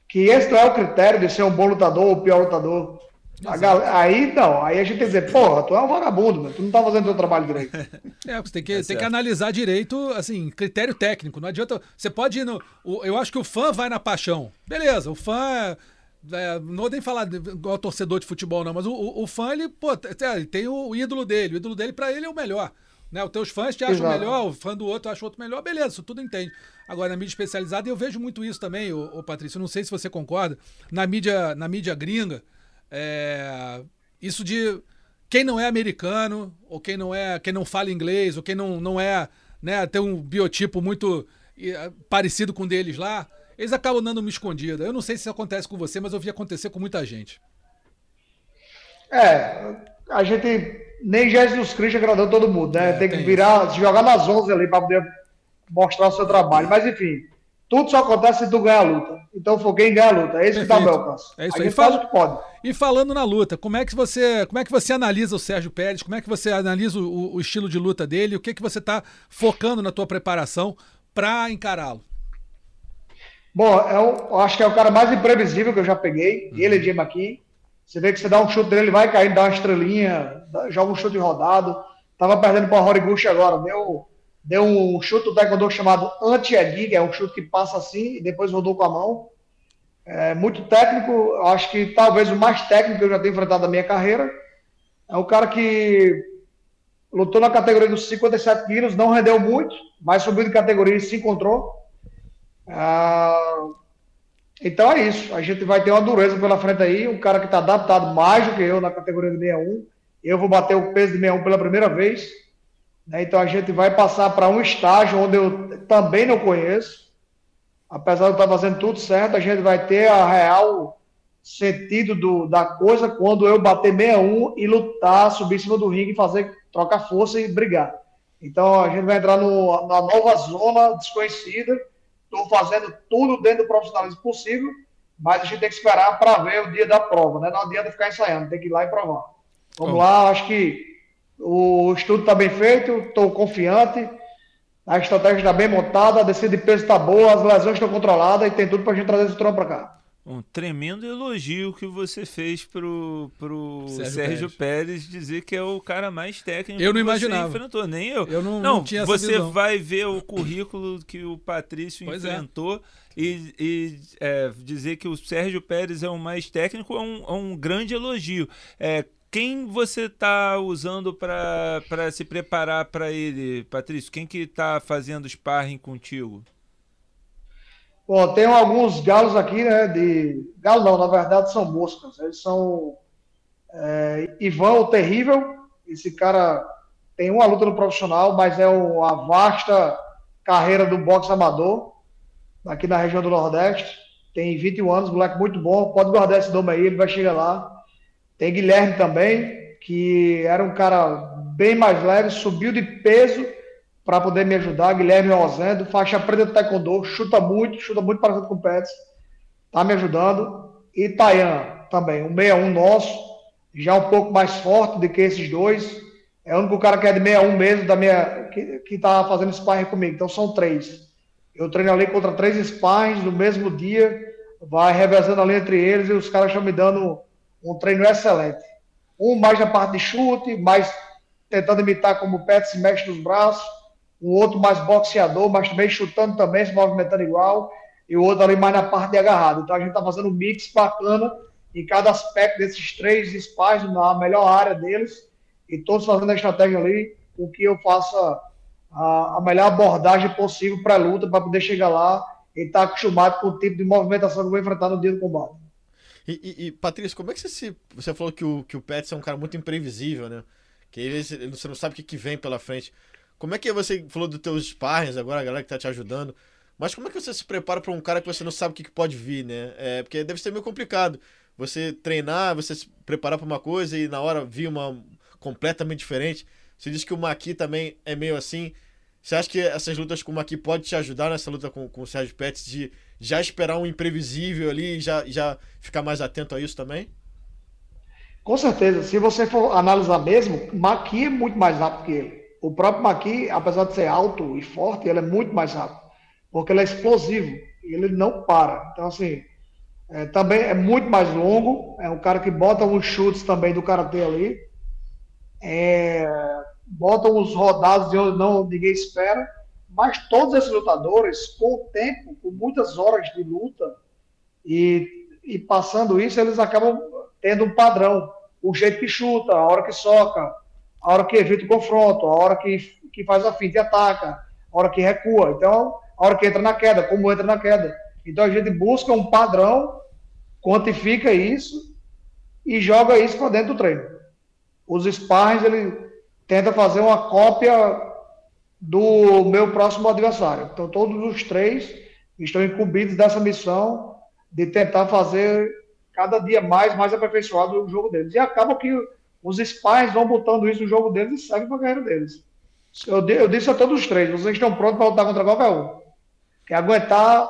que esse não é o critério de ser um bom lutador ou pior lutador. Galera, aí não, aí a gente tem que dizer, porra, tu é um vagabundo, meu, tu não tá fazendo teu trabalho direito. É, você tem que, é tem que analisar direito, assim, critério técnico. Não adianta. Você pode ir no. O, eu acho que o fã vai na paixão. Beleza, o fã. É, não vou nem falar igual torcedor de futebol, não, mas o, o, o fã, ele, pô, ele tem o ídolo dele. O ídolo dele, para ele, é o melhor. Né? Os teus fãs te acham Exato. melhor, o fã do outro acha o outro melhor, beleza, isso tudo entende. Agora, na mídia especializada, eu vejo muito isso também, ô, ô Patrício, não sei se você concorda, na mídia, na mídia gringa, é, isso de quem não é americano, ou quem não é, quem não fala inglês, ou quem não, não é, né, tem um biotipo muito parecido com deles lá, eles acabam dando uma escondida. Eu não sei se isso acontece com você, mas eu vi acontecer com muita gente. É, a gente nem Jesus Cristo agradou todo mundo, né? É, tem que tem virar, isso. jogar nas 11 ali para poder mostrar o seu trabalho. Mas enfim, tudo só acontece se tu ganhar a luta. Então foi quem ganha a luta. É isso que dá o meu alcance. É isso aí. faz o que pode. E falando na luta, como é que você, como é que você analisa o Sérgio Pérez? Como é que você analisa o, o estilo de luta dele? O que que você está focando na tua preparação para encará-lo? Bom, eu é acho que é o cara mais imprevisível que eu já peguei. Uhum. Ele é Jim aqui. Você vê que você dá um chute dele, ele vai cair, dá uma estrelinha, joga um chute rodado. Tava perdendo para o Horiguchi agora, deu, deu um chute do taekwondo chamado anti que é um chute que passa assim e depois rodou com a mão. É muito técnico, acho que talvez o mais técnico que eu já tenho enfrentado na minha carreira. É um cara que lutou na categoria dos 57 quilos, não rendeu muito, mas subiu de categoria e se encontrou. Ah, então é isso. A gente vai ter uma dureza pela frente aí. Um cara que está adaptado mais do que eu na categoria de 61. Eu vou bater o peso de 61 pela primeira vez. Né? Então a gente vai passar para um estágio onde eu também não conheço. Apesar de eu estar fazendo tudo certo, a gente vai ter a real sentido do, da coisa quando eu bater 61 e lutar, subir em cima do ringue, fazer, trocar força e brigar. Então a gente vai entrar no, na nova zona desconhecida. Estou fazendo tudo dentro do profissionalismo possível, mas a gente tem que esperar para ver o dia da prova, né? Não adianta ficar ensaiando, tem que ir lá e provar. Vamos lá, acho que o estudo está bem feito, estou confiante, a estratégia está bem montada, a descida de peso está boa, as lesões estão controladas e tem tudo para a gente trazer esse trono para cá. Um tremendo elogio que você fez pro, pro Sérgio, Sérgio Pérez. Pérez. dizer que é o cara mais técnico eu não que imaginava. você enfrentou, nem eu. Eu não, não, não tinha Você vai ver o currículo que o Patrício pois é. enfrentou é. e, e é, dizer que o Sérgio Pérez é o mais técnico é um, é um grande elogio. É, quem você está usando para se preparar para ele, Patrício? Quem que está fazendo sparring contigo? Bom, tem alguns galos aqui, né? De galo não, na verdade são moscas. Eles são é, Ivan o Terrível. Esse cara tem uma luta no profissional, mas é uma vasta carreira do boxe amador aqui na região do Nordeste. Tem 21 anos, moleque muito bom. Pode guardar esse nome aí, ele vai chegar lá. Tem Guilherme também, que era um cara bem mais leve, subiu de peso para poder me ajudar. Guilherme Rosendo, faixa preta do Taekwondo, chuta muito, chuta muito parecido com o Pets, tá me ajudando. E Tayan também, um 61 nosso, já um pouco mais forte do que esses dois. É o único cara que é de 61 mesmo, da minha, que, que tá fazendo sparring comigo. Então são três. Eu treino ali contra três sparrings no mesmo dia, vai revezando ali entre eles e os caras estão me dando um treino excelente. Um mais na parte de chute, mais tentando imitar como o Pet se mexe nos braços o outro mais boxeador, mas também chutando também, se movimentando igual, e o outro ali mais na parte de agarrado. Então a gente está fazendo um mix bacana em cada aspecto desses três espaços, na melhor área deles, e todos fazendo a estratégia ali, o que eu faça a, a melhor abordagem possível para a luta, para poder chegar lá e estar tá acostumado com o tipo de movimentação que eu vou enfrentar no dia do combate. E, e, e como é que você se. Você falou que o, que o Pets é um cara muito imprevisível, né? Que ele, você não sabe o que, que vem pela frente. Como é que você falou dos teus sparrings agora, a galera que tá te ajudando? Mas como é que você se prepara para um cara que você não sabe o que, pode vir, né? É, porque deve ser meio complicado. Você treinar, você se preparar para uma coisa e na hora vir uma completamente diferente. Você disse que o Maqui também é meio assim. Você acha que essas lutas com o Maqui pode te ajudar nessa luta com, com o Sérgio Pets de já esperar um imprevisível ali e já, já ficar mais atento a isso também? Com certeza. Se você for analisar mesmo, Maqui é muito mais rápido que ele. O próprio Maqui, apesar de ser alto e forte, ele é muito mais rápido, porque ele é explosivo e ele não para. Então, assim, é, também é muito mais longo. É um cara que bota uns chutes também do karatê ali, é, bota uns rodados de onde não, ninguém espera. Mas todos esses lutadores, com o tempo, com muitas horas de luta e, e passando isso, eles acabam tendo um padrão. O jeito que chuta, a hora que soca, a hora que evita o confronto, a hora que, que faz a finta e ataca, a hora que recua. Então, a hora que entra na queda, como entra na queda. Então, a gente busca um padrão, quantifica isso e joga isso para dentro do treino. Os sparrings, ele tenta fazer uma cópia do meu próximo adversário. Então, todos os três estão incumbidos dessa missão de tentar fazer cada dia mais, mais aperfeiçoado o jogo deles. E acaba que os pais vão botando isso no jogo deles e seguem para a carreira deles. Eu, eu, disse a todos os três: vocês estão prontos para lutar contra qualquer um. Quer aguentar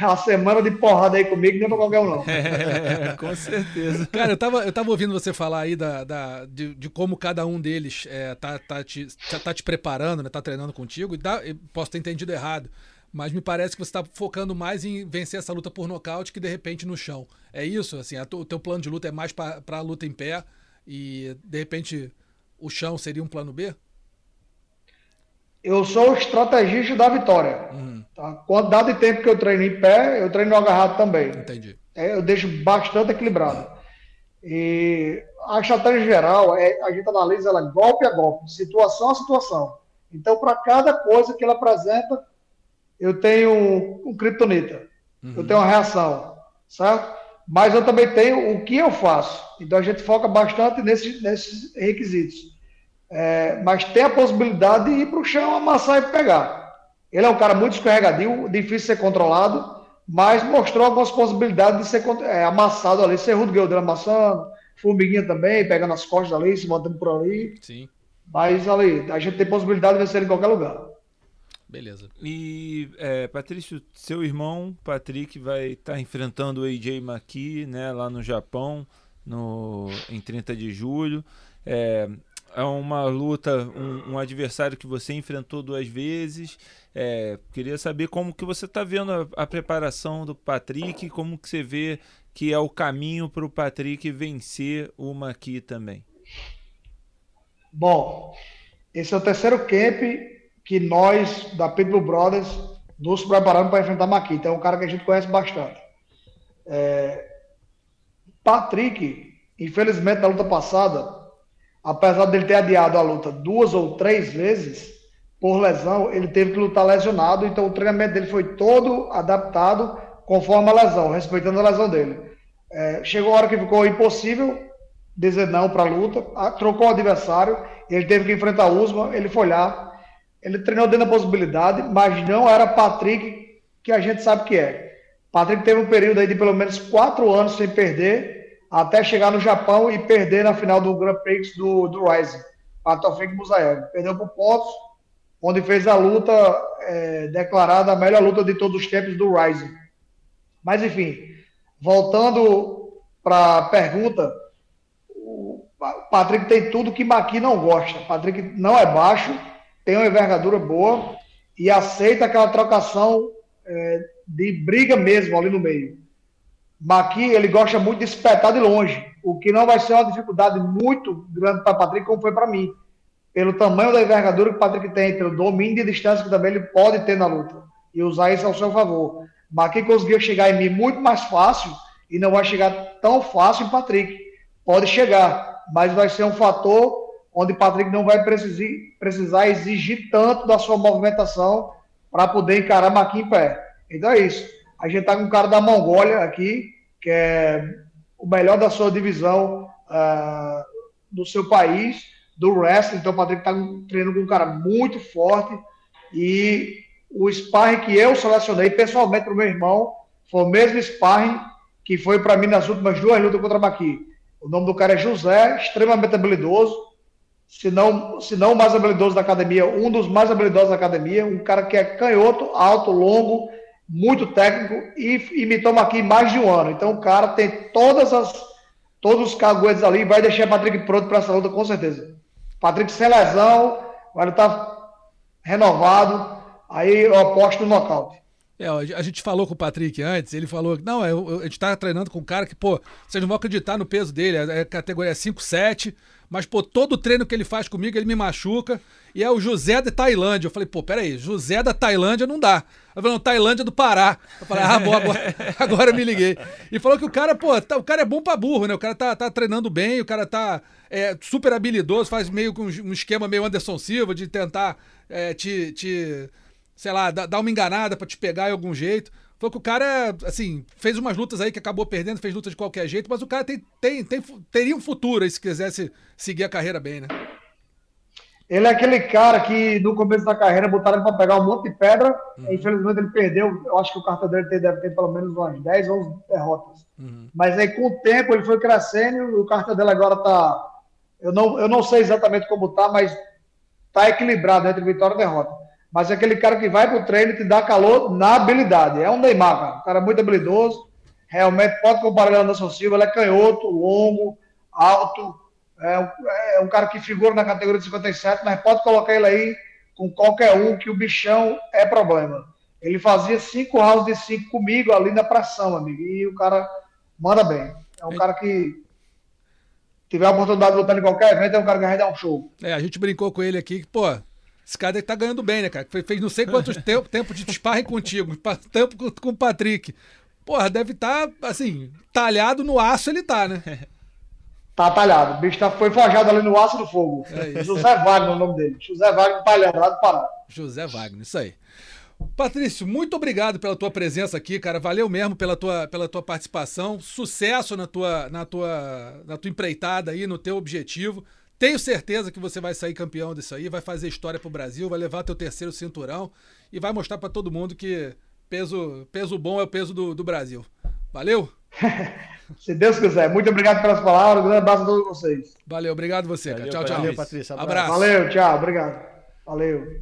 a semana de porrada aí comigo, nem para qualquer um, não. É, com certeza. Cara, eu tava, eu tava ouvindo você falar aí da, da, de, de como cada um deles é, tá, tá, te, tá, tá te preparando, né, tá treinando contigo, e dá, posso ter entendido errado. Mas me parece que você está focando mais em vencer essa luta por nocaute que de repente no chão. É isso? Assim, a, o teu plano de luta é mais para a luta em pé e de repente o chão seria um plano B? Eu sou o estrategista da vitória. Uhum. Tá? Quantidade de tempo que eu treino em pé, eu treino agarrado também. Entendi. É, eu deixo bastante equilibrado. E a estratégia geral, é, a gente analisa ela golpe a golpe, situação a situação. Então, para cada coisa que ela apresenta, eu tenho um, um criptonita. Uhum. Eu tenho uma reação, certo? Mas eu também tenho o que eu faço. Então a gente foca bastante nesses, nesses requisitos. É, mas tem a possibilidade de ir para o chão, amassar e pegar. Ele é um cara muito escorregadio, difícil de ser controlado, mas mostrou algumas possibilidades de ser é, amassado ali. Cerrudo Guilherme amassando, Formiguinha também, pegando as costas ali, se mantendo por ali. Sim. Mas ali, a gente tem possibilidade de vencer em qualquer lugar. Beleza. E, é, Patrício, seu irmão, Patrick, vai estar tá enfrentando o AJ Maki, né, lá no Japão, no, em 30 de julho. É, é uma luta, um, um, adversário que você enfrentou duas vezes. É, queria saber como que você está vendo a, a, preparação do Patrick, como que você vê que é o caminho para o Patrick vencer o Maqui também. Bom, esse é o terceiro camp que nós, da Pitbull Brothers, nos preparamos para enfrentar Maqui. Então é um cara que a gente conhece bastante. É... Patrick, infelizmente, na luta passada, apesar dele ter adiado a luta duas ou três vezes, por lesão, ele teve que lutar lesionado, então o treinamento dele foi todo adaptado conforme a lesão, respeitando a lesão dele. É, chegou a hora que ficou impossível dizer não para a luta, trocou o adversário, ele teve que enfrentar o Usman, ele foi lá, ele treinou dentro da possibilidade, mas não era Patrick que a gente sabe que é. Patrick teve um período aí de pelo menos quatro anos sem perder, até chegar no Japão e perder na final do Grand Prix do, do Rising, para Tofik Musaev. Perdeu para o Potts, onde fez a luta é, declarada a melhor luta de todos os tempos do Rising. Mas enfim, voltando para a pergunta, o Patrick tem tudo que Maqui não gosta. Patrick não é baixo, tem uma envergadura boa e aceita aquela trocação é, de briga mesmo ali no meio. Maqui, ele gosta muito de espetar de longe, o que não vai ser uma dificuldade muito grande para Patrick, como foi para mim. Pelo tamanho da envergadura que o Patrick tem, pelo domínio de distância que também ele pode ter na luta, e usar isso ao seu favor. Maqui conseguiu chegar em mim muito mais fácil e não vai chegar tão fácil em Patrick. Pode chegar, mas vai ser um fator onde Patrick não vai precisar, exigir tanto da sua movimentação para poder encarar Marquinhos em pé. Então é isso. A gente está com um cara da Mongólia aqui, que é o melhor da sua divisão uh, do seu país, do wrestling. Então o Patrick está treinando com um cara muito forte. E o sparring que eu selecionei pessoalmente para o meu irmão foi o mesmo sparring que foi para mim nas últimas duas lutas contra Maqui. O nome do cara é José, extremamente habilidoso se não, se não o mais habilidoso da academia, um dos mais habilidosos da academia, um cara que é canhoto, alto, longo, muito técnico e, e me toma aqui mais de um ano. Então o cara tem todas as todos os caguetes ali, vai deixar Patrick pronto para essa luta com certeza. Patrick sem lesão, vai estar renovado, aí eu aposto no nocaute. É, a gente falou com o Patrick antes, ele falou que não, a gente tá treinando com um cara que, pô, vocês não vão acreditar no peso dele, é, é categoria 5-7, mas, pô, todo treino que ele faz comigo, ele me machuca. E é o José da Tailândia. Eu falei, pô, peraí, José da Tailândia não dá. Falei, não, Tailândia do Pará. Eu falei, ah, bom, agora, agora eu me liguei. E falou que o cara, pô, tá, o cara é bom pra burro, né? O cara tá, tá treinando bem, o cara tá é, super habilidoso, faz meio com um esquema meio Anderson Silva de tentar é, te, te, sei lá, dar uma enganada para te pegar de algum jeito. Falou que o cara, assim, fez umas lutas aí que acabou perdendo, fez lutas de qualquer jeito, mas o cara tem, tem, tem, teria um futuro aí se quisesse seguir a carreira bem, né? Ele é aquele cara que no começo da carreira botaram ele para pegar um monte de pedra, uhum. infelizmente ele perdeu, eu acho que o cartão dele deve ter pelo menos umas 10 ou 11 derrotas. Uhum. Mas aí com o tempo ele foi crescendo e o cartão dele agora tá. Eu não, eu não sei exatamente como tá, mas tá equilibrado entre vitória e derrota. Mas é aquele cara que vai pro treino e te dá calor na habilidade. É um Neymar, cara. Um cara muito habilidoso. Realmente pode comparar ele Anderson Silva. Ele é canhoto, longo, alto. É um, é um cara que figura na categoria de 57, mas pode colocar ele aí com qualquer um que o bichão é problema. Ele fazia cinco rounds de cinco comigo ali na pressão, amigo. E o cara manda bem. É um cara que tiver a oportunidade de lutar em qualquer evento, é um cara que vai dar um show. É, a gente brincou com ele aqui que, pô, esse cara tá ganhando bem, né, cara? Fez não sei quantos tempo, tempo de sparring contigo, tempo com, o Patrick. Porra, deve estar, tá, assim, talhado no aço ele tá, né? Tá talhado. O bicho tá, foi forjado ali no aço do fogo. É José Wagner é o nome dele. José Wagner talhado lá do Pará. José Wagner, isso aí. Patrício, muito obrigado pela tua presença aqui, cara. Valeu mesmo pela tua, pela tua participação. Sucesso na tua, na, tua, na tua empreitada aí, no teu objetivo. Tenho certeza que você vai sair campeão disso aí, vai fazer história pro Brasil, vai levar teu terceiro cinturão e vai mostrar para todo mundo que Peso, peso bom é o peso do, do Brasil. Valeu? Se Deus quiser. Muito obrigado pelas palavras. Um grande abraço a todos vocês. Valeu, obrigado você, cara. Valeu, Tchau, tchau. Valeu, Patrícia. Abraço. Valeu, tchau. Obrigado. Valeu.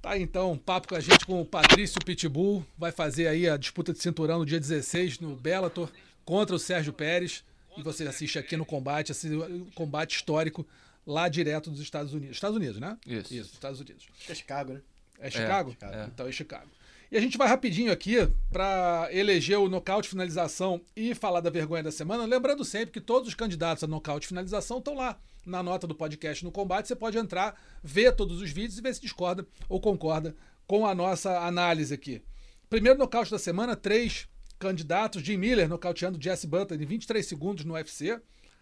Tá então, um papo com a gente com o Patrício Pitbull. Vai fazer aí a disputa de cinturão no dia 16 no Bellator contra o Sérgio Pérez. E você assiste aqui no combate, esse combate histórico lá direto dos Estados Unidos. Estados Unidos, né? Isso. Isso, Estados Unidos. É Chicago, né? É Chicago? Chicago. É. Então é Chicago. E a gente vai rapidinho aqui para eleger o nocaute finalização e falar da vergonha da semana. Lembrando sempre que todos os candidatos a nocaute finalização estão lá na nota do podcast no combate. Você pode entrar, ver todos os vídeos e ver se discorda ou concorda com a nossa análise aqui. Primeiro nocaute da semana, três candidatos. Jim Miller nocauteando Jesse Butler em 23 segundos no UFC.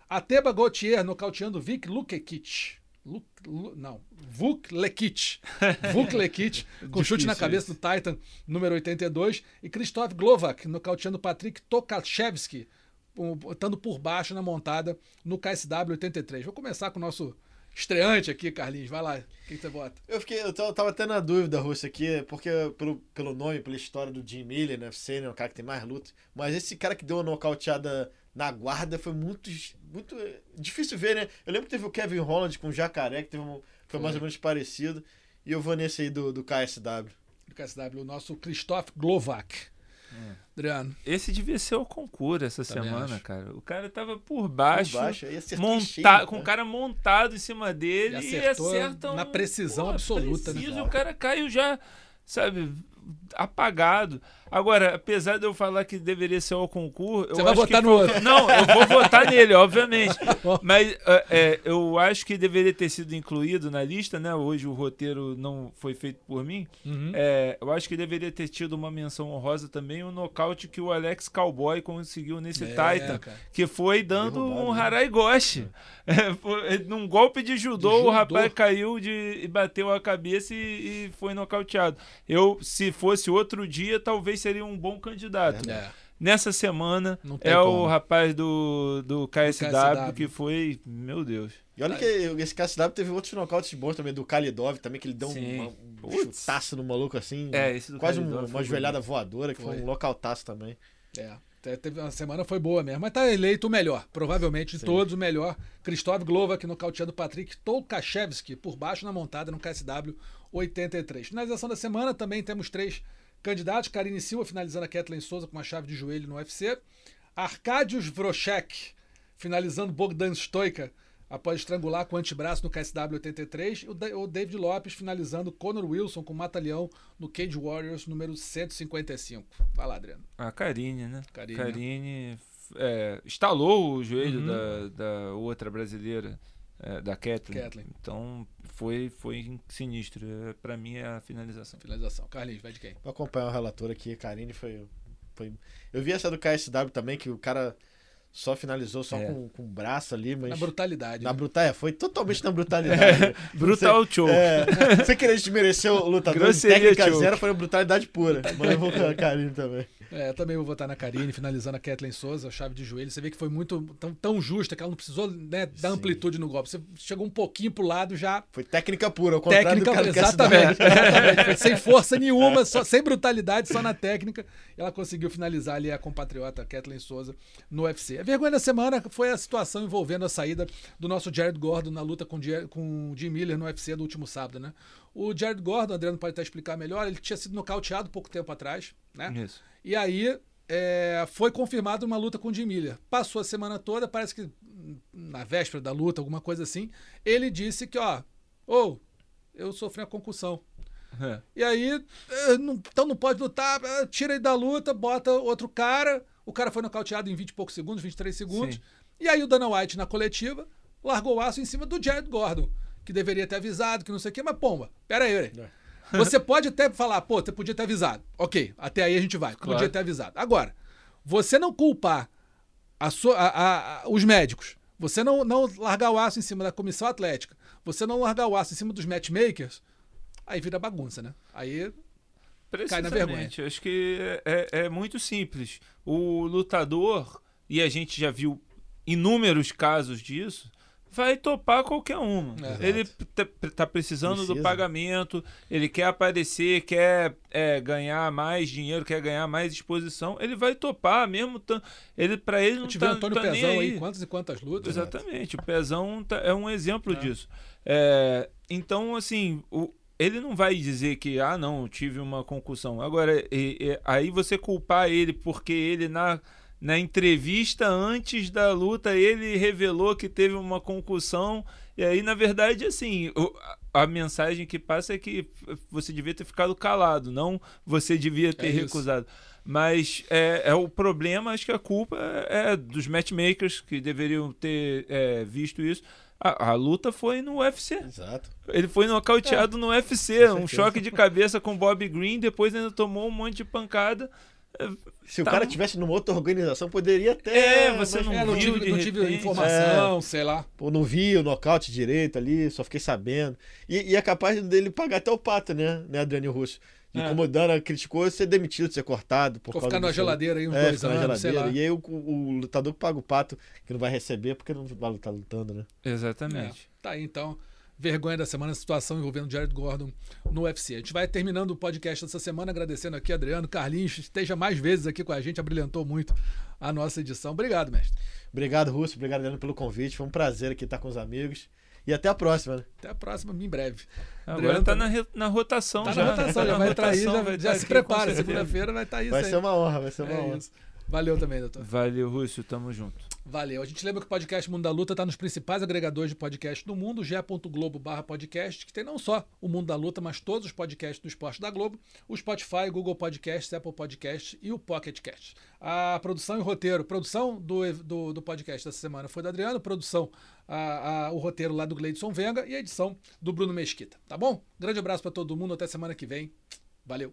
Ateba Gauthier nocauteando Vic Lukekic. Lu, Lu, não, Vuk Lekic. Vuk Lekic, com chute na cabeça do Titan, número 82. E Krzysztof Glovak nocauteando Patrick Tokachevski, um, estando por baixo na montada no KSW 83. Vou começar com o nosso estreante aqui, Carlinhos. Vai lá, o que, que você bota? Eu fiquei, eu tava, tava até na dúvida, Russo, aqui, porque pelo, pelo nome, pela história do Jim Miller, né? UFC, né? O cara que tem mais luta. Mas esse cara que deu uma nocauteada na guarda foi muito, muito difícil ver, né? Eu lembro que teve o Kevin Holland com o Jacaré, que teve um, foi mais ou menos parecido. E eu vou nesse aí do, do KSW. Do KSW, o nosso Krzysztof Glovak. Adriano. Esse devia ser o concurso essa Também semana, acho. cara. O cara tava por baixo, Por baixo, monta cheio, com né? o cara montado em cima dele E e, um, na precisão absoluta, né? preciso, O cara caiu já, sabe, apagado. Agora, apesar de eu falar que deveria ser o concurso, Você eu vai acho votar que no foi- outro. Não, eu vou votar nele, obviamente. Mas é, é, eu acho que deveria ter sido incluído na lista, né? Hoje o roteiro não foi feito por mim. Uhum. É, eu acho que deveria ter tido uma menção honrosa também, o nocaute que o Alex Cowboy conseguiu nesse É, Titan, cara. que foi dando Derrubado, um né? Harai Goshi. É, foi- num golpe de judô, De o judô. rapaz caiu de, e bateu a cabeça e, e foi nocauteado. Eu, se fosse outro dia, talvez seria um bom candidato. É. Nessa semana, é como. o rapaz do, do KSW, KSW. que foi, meu Deus. E olha que esse KSW teve outros nocautes bons também, do Kalidov também, que ele deu Sim. um, um chutaço no maluco assim. É, esse do Quase um- uma joelhada voadora, que foi, Foi. um locautaço também. É. Te- Teve uma semana foi boa mesmo, mas tá eleito o melhor, provavelmente de todos o melhor. Krzysztof Glovak nocauteando Patrick Tolkachevski por baixo na montada no KSW 83. Finalização da semana também temos três candidatos: Karine Silva finalizando a Kathleen Souza com uma chave de joelho no UFC, Arkadiusz Vrochek finalizando Bogdan Stoica após estrangular com o antebraço no KSW 83, e o David Lopes finalizando Conor Wilson com mata-leão no Cage Warriors número 155. Vai lá, Adriano. A Karine, né? Karine. Karine é, estalou o joelho Uhum. da, da outra brasileira, é, da Kathleen. Kathleen. Então foi, foi sinistro. É, pra mim é a finalização. Finalização. Carlinhos, vai de quem? Vou acompanhar o relator aqui, Karine foi, foi. Eu vi essa do KSW também, que o cara só finalizou só É. com, com o braço ali, mas. Na brutalidade. Na né? brutalidade, foi totalmente na brutalidade. Brutal choke. É, sem querer desmerecer o lutador de Grosseria técnica choke. zero, foi uma brutalidade pura. Mas eu vou com a Karine também. É, eu também vou votar na Karine, finalizando a Kathleen Souza, chave de joelho. Você vê que foi muito tão, tão justa que ela não precisou né, dar amplitude no golpe. Você chegou um pouquinho pro lado já. Foi técnica pura, ao contrário Técnica, do cara exatamente, exatamente. Foi sem força nenhuma, só, sem brutalidade, só na técnica. E ela conseguiu finalizar ali a compatriota Kathleen Souza no UFC. Vergonha da semana foi a situação envolvendo a saída do nosso Jared Gordon na luta com, com o Jim Miller no UFC do último sábado, né? O Jared Gordon, o Adriano pode até explicar melhor, ele tinha sido nocauteado pouco tempo atrás, né? Isso. E aí é, foi confirmado uma luta com o Jim Miller. Passou a semana toda, parece que hum, na véspera da luta, alguma coisa assim, ele disse que, ó, ou eu sofri uma concussão. É. E aí, não- então não pode lutar, tira ele da luta, bota outro cara. O cara foi nocauteado em 20 e poucos segundos, 23 segundos. Sim. E aí o Dana White, na coletiva, largou o aço em cima do Jared Gordon, que deveria ter avisado, que não sei o quê, mas pomba, pera aí, pera aí. Você pode até falar, pô, você podia ter avisado. Ok, até aí a gente vai. Claro. Podia ter avisado. Agora, você não culpar a a- a- a- os médicos, você não, não largar o aço em cima da comissão atlética, você não largar o aço em cima dos matchmakers, aí vira bagunça, né? Aí Cai na vergonha. Acho que é, é muito simples. O lutador, e a gente já viu inúmeros casos disso, vai topar qualquer uma. É. ele tá, tá precisando Precisa. do pagamento, ele quer aparecer, quer é, ganhar mais dinheiro, quer ganhar mais exposição, ele vai topar mesmo. Ele para ele não Eu tive tá, Antônio tá nem Pezão aí. aí, quantas e quantas lutas. né? Exatamente, o Pezão tá- é um exemplo É. disso. É, então, assim, o- ele não vai dizer que, ah, não, tive uma concussão. Agora, e- e- aí você culpar ele porque ele, na, na entrevista antes da luta, ele revelou que teve uma concussão. E aí, na verdade, assim, a, mensagem que passa é que você devia ter ficado calado, não você devia ter É recusado. Mas é, é o problema, acho que a culpa é dos matchmakers que deveriam ter é, visto isso. A, a luta foi no UFC. Exato. Ele foi nocauteado no UFC. Um choque de cabeça com Bob Green, depois ainda tomou um monte de pancada. Se o Tá cara bom. tivesse numa outra organização, poderia até. É, você mas- não É, não viu tive, não tive informação, sei lá. Pô, não vi o nocaute direito ali, só fiquei sabendo. E, e é capaz dele pagar até o pato, né, né Adriano Russo? De É. como o Dana criticou ser demitido, ser cortado. Por Ficou causa ficar na geladeira aí uns É, dois na anos, sei lá. geladeira. E aí o, o lutador que paga o pato, que não vai receber porque não vai lutar lutando, né? Exatamente. É, tá aí então. Vergonha da semana, situação envolvendo Jared Gordon no UFC. A gente vai terminando o podcast dessa semana, agradecendo aqui, Adriano. Carlinhos, esteja mais vezes aqui com a gente, abrilhantou muito a nossa edição. Obrigado, mestre. Obrigado, Russo. Obrigado, Adriano, pelo convite. Foi um prazer aqui estar com os amigos. E até a próxima, né? Até a próxima, em breve. Agora Adriano tá tá- na, re- na rotação Tá já. na rotação, já na vai entrar aí, já, vai já tá se prepara. Segunda-feira vai estar isso Vai aí. ser uma honra, vai ser uma É honra. isso. Valeu também, doutor. Valeu, Rússio. Tamo junto. Valeu. A gente lembra que o podcast Mundo da Luta está nos principais agregadores de podcast do mundo, barra podcast, que tem não só o Mundo da Luta, mas todos os podcasts do esporte da Globo, o Spotify, Google Podcasts, Apple Podcasts e o Pocket Cast. A produção e roteiro, produção do, do, do podcast dessa semana foi do Adriano, produção, a, a- o roteiro lá do Gleidson Venga e a edição do Bruno Mesquita. Tá bom? Grande abraço para todo mundo, até semana que vem. Valeu.